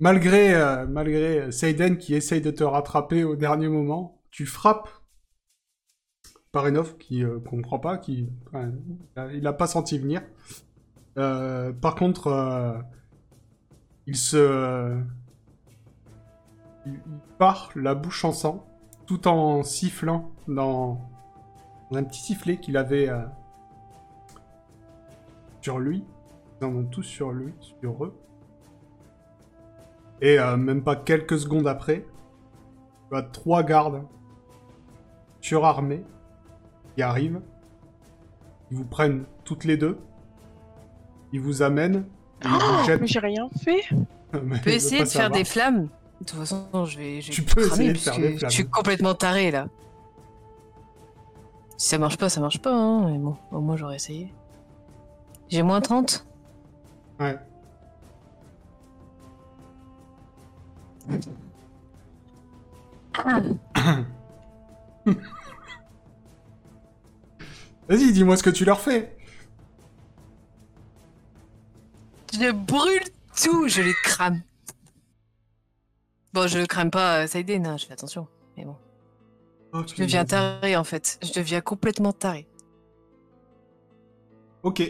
Malgré, euh, malgré Seiden qui essaye de te rattraper au dernier moment, tu frappes Parinov qui euh, comprend pas, qui enfin, il a pas senti venir. Euh, par contre, euh, il se il part la bouche en sang, tout en sifflant dans, dans un petit sifflet qu'il avait euh, sur lui. Ils en ont tous sur lui, sur eux. Et euh, même pas quelques secondes après, tu as trois gardes surarmés qui arrivent. Ils vous prennent toutes les deux. Ils vous amènent. Oh, mais j'ai rien fait. Mais Tu peux essayer de faire savoir. des flammes De toute façon, je vais, je vais Tu peux cramer essayer de faire puisque des flammes. Je suis complètement taré là. Si ça marche pas, ça marche pas, hein. Mais bon, au moins j'aurais essayé. J'ai moins 30 Ouais. Vas-y, dis-moi ce que tu leur fais. Je brûle tout, je les crame. Bon, je crame pas euh, Saiden, hein, je fais attention. Mais bon, Oh, je deviens taré en fait. Je deviens complètement taré. Ok.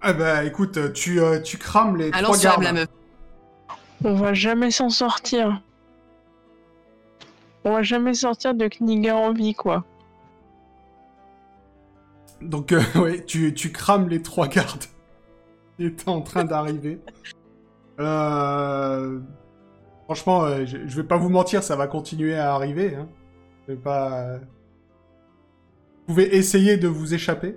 Ah bah écoute, tu, euh, tu crames les trois gardes. la meuf. On va jamais s'en sortir. On va jamais sortir de Kniga en vie, quoi. Donc euh, ouais, tu, tu crames les trois gardes qui étaient en train d'arriver. Euh... Franchement, euh, je, je vais pas vous mentir, ça va continuer à arriver. Hein. Je vais pas... Vous pouvez essayer de vous échapper.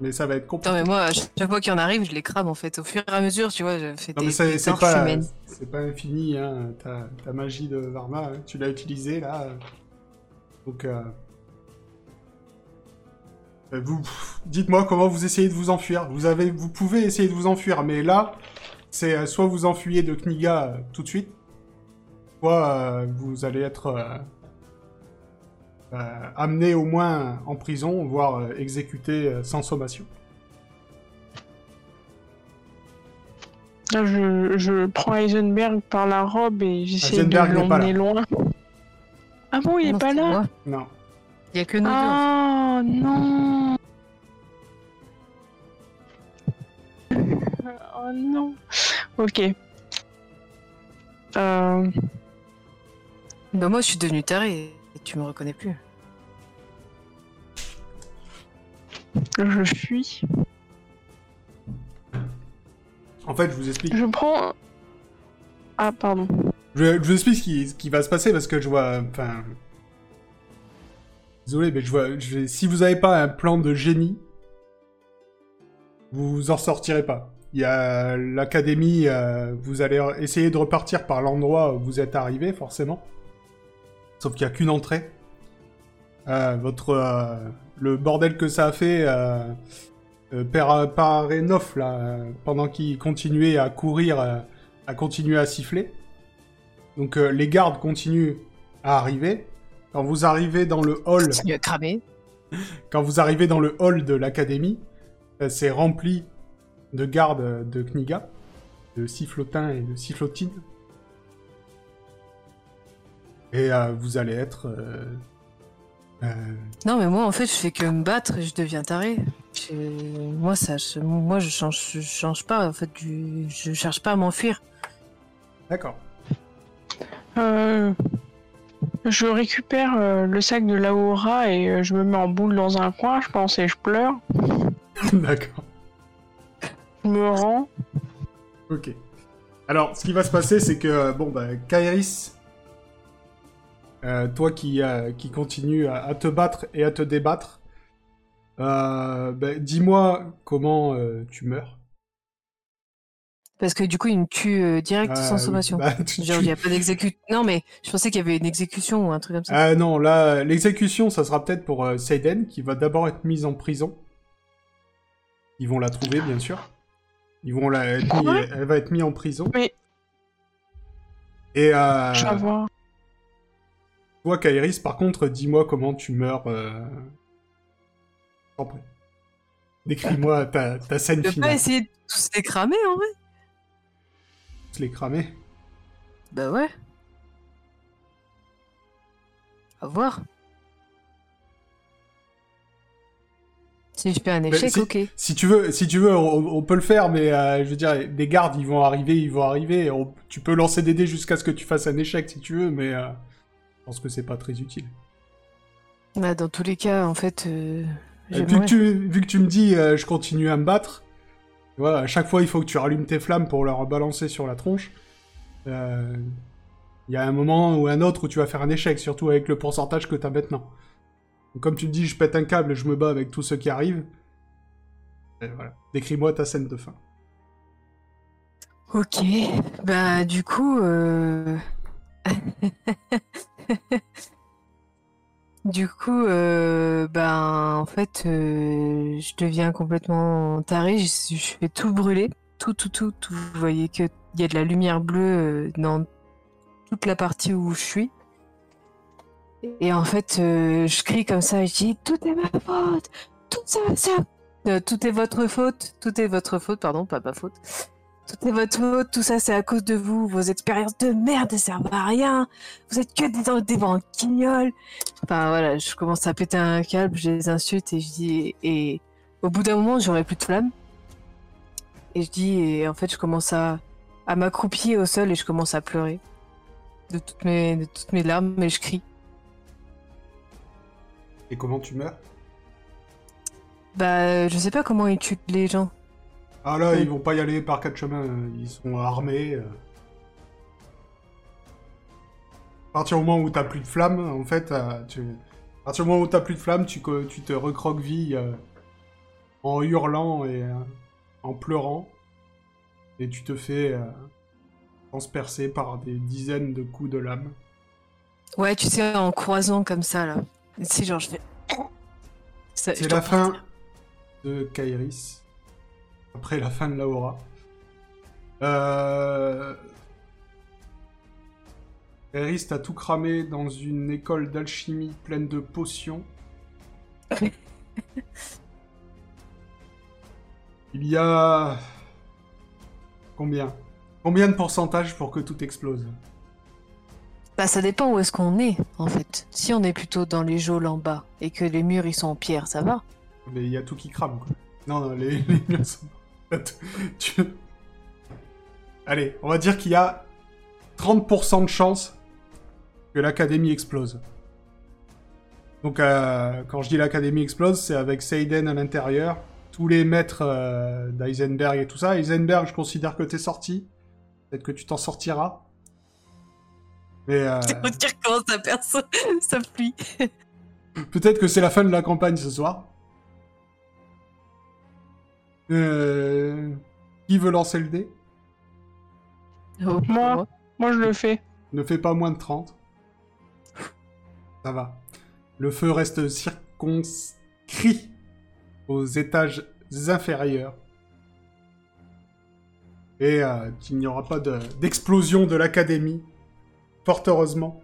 Mais ça va être Non compliqué. mais moi, à chaque fois qu'il y en arrive, je les crame en fait. Au fur et à mesure, tu vois, je fais Non des, mais c'est pas, c'est pas infini, hein. ta, ta magie de Varma, hein. tu l'as utilisée là. Donc, euh... euh, vous, dites-moi comment vous essayez de vous enfuir. Vous avez, vous pouvez essayer de vous enfuir, mais là, c'est euh, soit vous enfuyez de Kniga euh, tout de suite, soit euh, vous allez être euh, euh, amené au moins en prison, voire euh, exécuté euh, sans sommation. Là, je, je prends Heisenberg par la robe et j'essaie de pas l'emmener loin. Ah bon, il est Non, pas c'est là moi. Non. Il y a que nous deux. en Oh non Oh non Ok. Euh. Bah, moi, je suis devenue tarée et tu me reconnais plus. je fuis. En fait, je vous explique. Je prends... Ah, pardon. Je, je vous explique ce qui, ce qui va se passer parce que je vois. Enfin. Désolé, mais je vois. je si vous n'avez pas un plan de génie, vous vous en sortirez pas. Il y a l'académie, euh, vous allez essayer de repartir par l'endroit où vous êtes arrivé, forcément. Sauf qu'il n'y a qu'une entrée. Euh, votre. euh, le bordel que ça a fait. Père Parenov, là, pendant qu'il continuait à courir, a continué à siffler. Donc les gardes continuent à arriver. Quand vous arrivez dans le hall, à quand vous arrivez dans le hall de l'académie, c'est rempli de gardes euh, de Kniga, de sifflotins et de sifflotines. Et euh, vous allez être euh, euh, Non, mais moi, en fait, je fais que me battre et je deviens taré. Je- Moi, ça, je... moi, je change, je change pas. En fait, du... je cherche pas à m'enfuir. D'accord. Euh, je récupère euh, le sac de Laura et euh, je me mets en boule dans un coin, je pense, et je pleure. D'accord. Me rends. Ok. Alors, ce qui va se passer, c'est que, euh, bon, bah, Kairis, euh, toi qui, euh, qui continue à, à te battre et à te débattre, euh, bah, dis-moi comment euh, tu meurs. Parce que du coup, il me tue euh, direct Euh, sans sommation. bah, tu- Genre, tu- il n'y a pas d'exécution. Non, mais je pensais qu'il y avait une exécution ou un truc comme ça. Ah non, là, l'exécution, ça sera peut-être pour euh, Seiden, qui va d'abord être mise en prison. Ils vont la trouver, bien sûr. Ils vont la... être mis- Quoi Elle va être mise en prison. Mais- Et euh, Je voir. toi, Kairis, par contre, dis-moi comment tu meurs. Euh... Décris-moi ta, ta scène Je peux pas finale. essayer de tous les cramer, en vrai Je l'ai cramé. Bah ouais. À voir. Si je fais un échec, si- ok. Si tu veux, si tu veux, on, on peut le faire, mais euh, je veux dire, les gardes, ils vont arriver, ils vont arriver. On- tu peux lancer des dés jusqu'à ce que tu fasses un échec, si tu veux, mais euh, je pense que c'est pas très utile. Bah, dans tous les cas, en fait, euh, vu, que tu, vu que tu me dis, je continue à me battre, voilà, à chaque fois, il faut que tu rallumes tes flammes pour leur balancer sur la tronche. Il y a un moment ou un autre où tu vas faire un échec, surtout avec le pourcentage que tu as maintenant. Comme tu me dis, je pète un câble et je me bats avec tous ceux qui arrivent. Voilà. Décris-moi ta scène de fin. Ok, bah du coup, euh... du coup, euh, ben en fait, euh, je deviens complètement taré. Je, fais tout brûler, tout, tout, tout, tout. Vous voyez que il y a de la lumière bleue dans toute la partie où je suis. Et en fait, euh, je crie comme ça, je dis tout est ma faute, tout ça, Euh, tout est votre faute, tout est votre faute, pardon, pas ma faute. Tout est votre faute, tout ça c'est à cause de vous, vos expériences de merde ne servent à rien, vous êtes que des, des banquignoles. Enfin voilà, je commence à péter un câble, je les insulte et je dis, et au bout d'un moment j'aurai plus de flammes. Et je dis, et en fait je commence à, à m'accroupir au sol et je commence à pleurer. De toutes mes, de toutes mes larmes, mais je crie. Et comment tu meurs? Bah je sais pas comment ils tuent les gens. Ah là, ils vont pas y aller par quatre chemins, euh, ils sont armés. euh. À partir du moment où t'as plus de flammes, en fait, euh, tu... à partir du moment où t'as plus de flammes, tu, tu te recroquevilles euh, en hurlant et euh, en pleurant. Et tu te fais euh, transpercer par des dizaines de coups de lame. Ouais, tu sais, en croisant comme ça là. C'est genre je fais. C'est la fin de Kairis. Après la fin de Laura. Euh... Kairis t'as tout cramé dans une école d'alchimie pleine de potions. Il y a... Combien? Combien de pourcentage pour que tout explose? Bah, ça dépend où est-ce qu'on est, en fait. Si on est plutôt dans les geôles en bas et que les murs ils sont en pierre, ça va. Mais il y a tout qui crame, quoi. Non, non, les, murs sont... Tu- Allez, on va dire qu'il y a 30% de chance que l'académie explose. Donc, euh, quand je dis l'académie explose, c'est avec Seiden à l'intérieur, tous les maîtres euh, d'Eisenberg et tout ça. Eisenberg, je considère que t'es sorti. Peut-être que tu t'en sortiras. Mais euh, C'est pour dire comment ça perce ça pluie. peut-être que c'est la fin de la campagne ce soir. Euh, Qui veut lancer le dé? Oh, Moi. Moi, je le fais. Ne fais pas moins de 30. Ça va. Le feu reste circonscrit aux étages inférieurs. Et euh, il n'y aura pas de- d'explosion de, l'académie. Fort heureusement.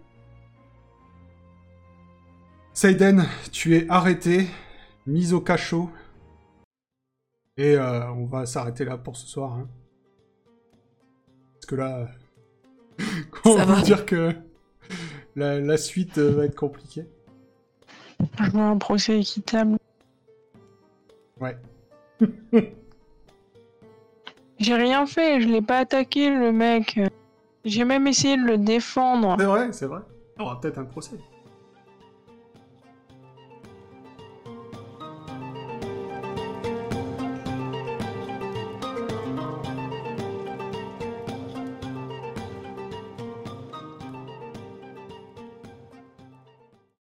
Seiden, tu es arrêté, mis au cachot. Et euh, on va s'arrêter là pour ce soir. hein. Parce que là, Ça vous va. dire que la, la suite euh, va être compliquée Je veux un procès équitable. Ouais. J'ai rien fait, je l'ai pas attaqué, le mec. J'ai même essayé de le défendre. C'est vrai, c'est vrai. Il y aura peut-être un procès.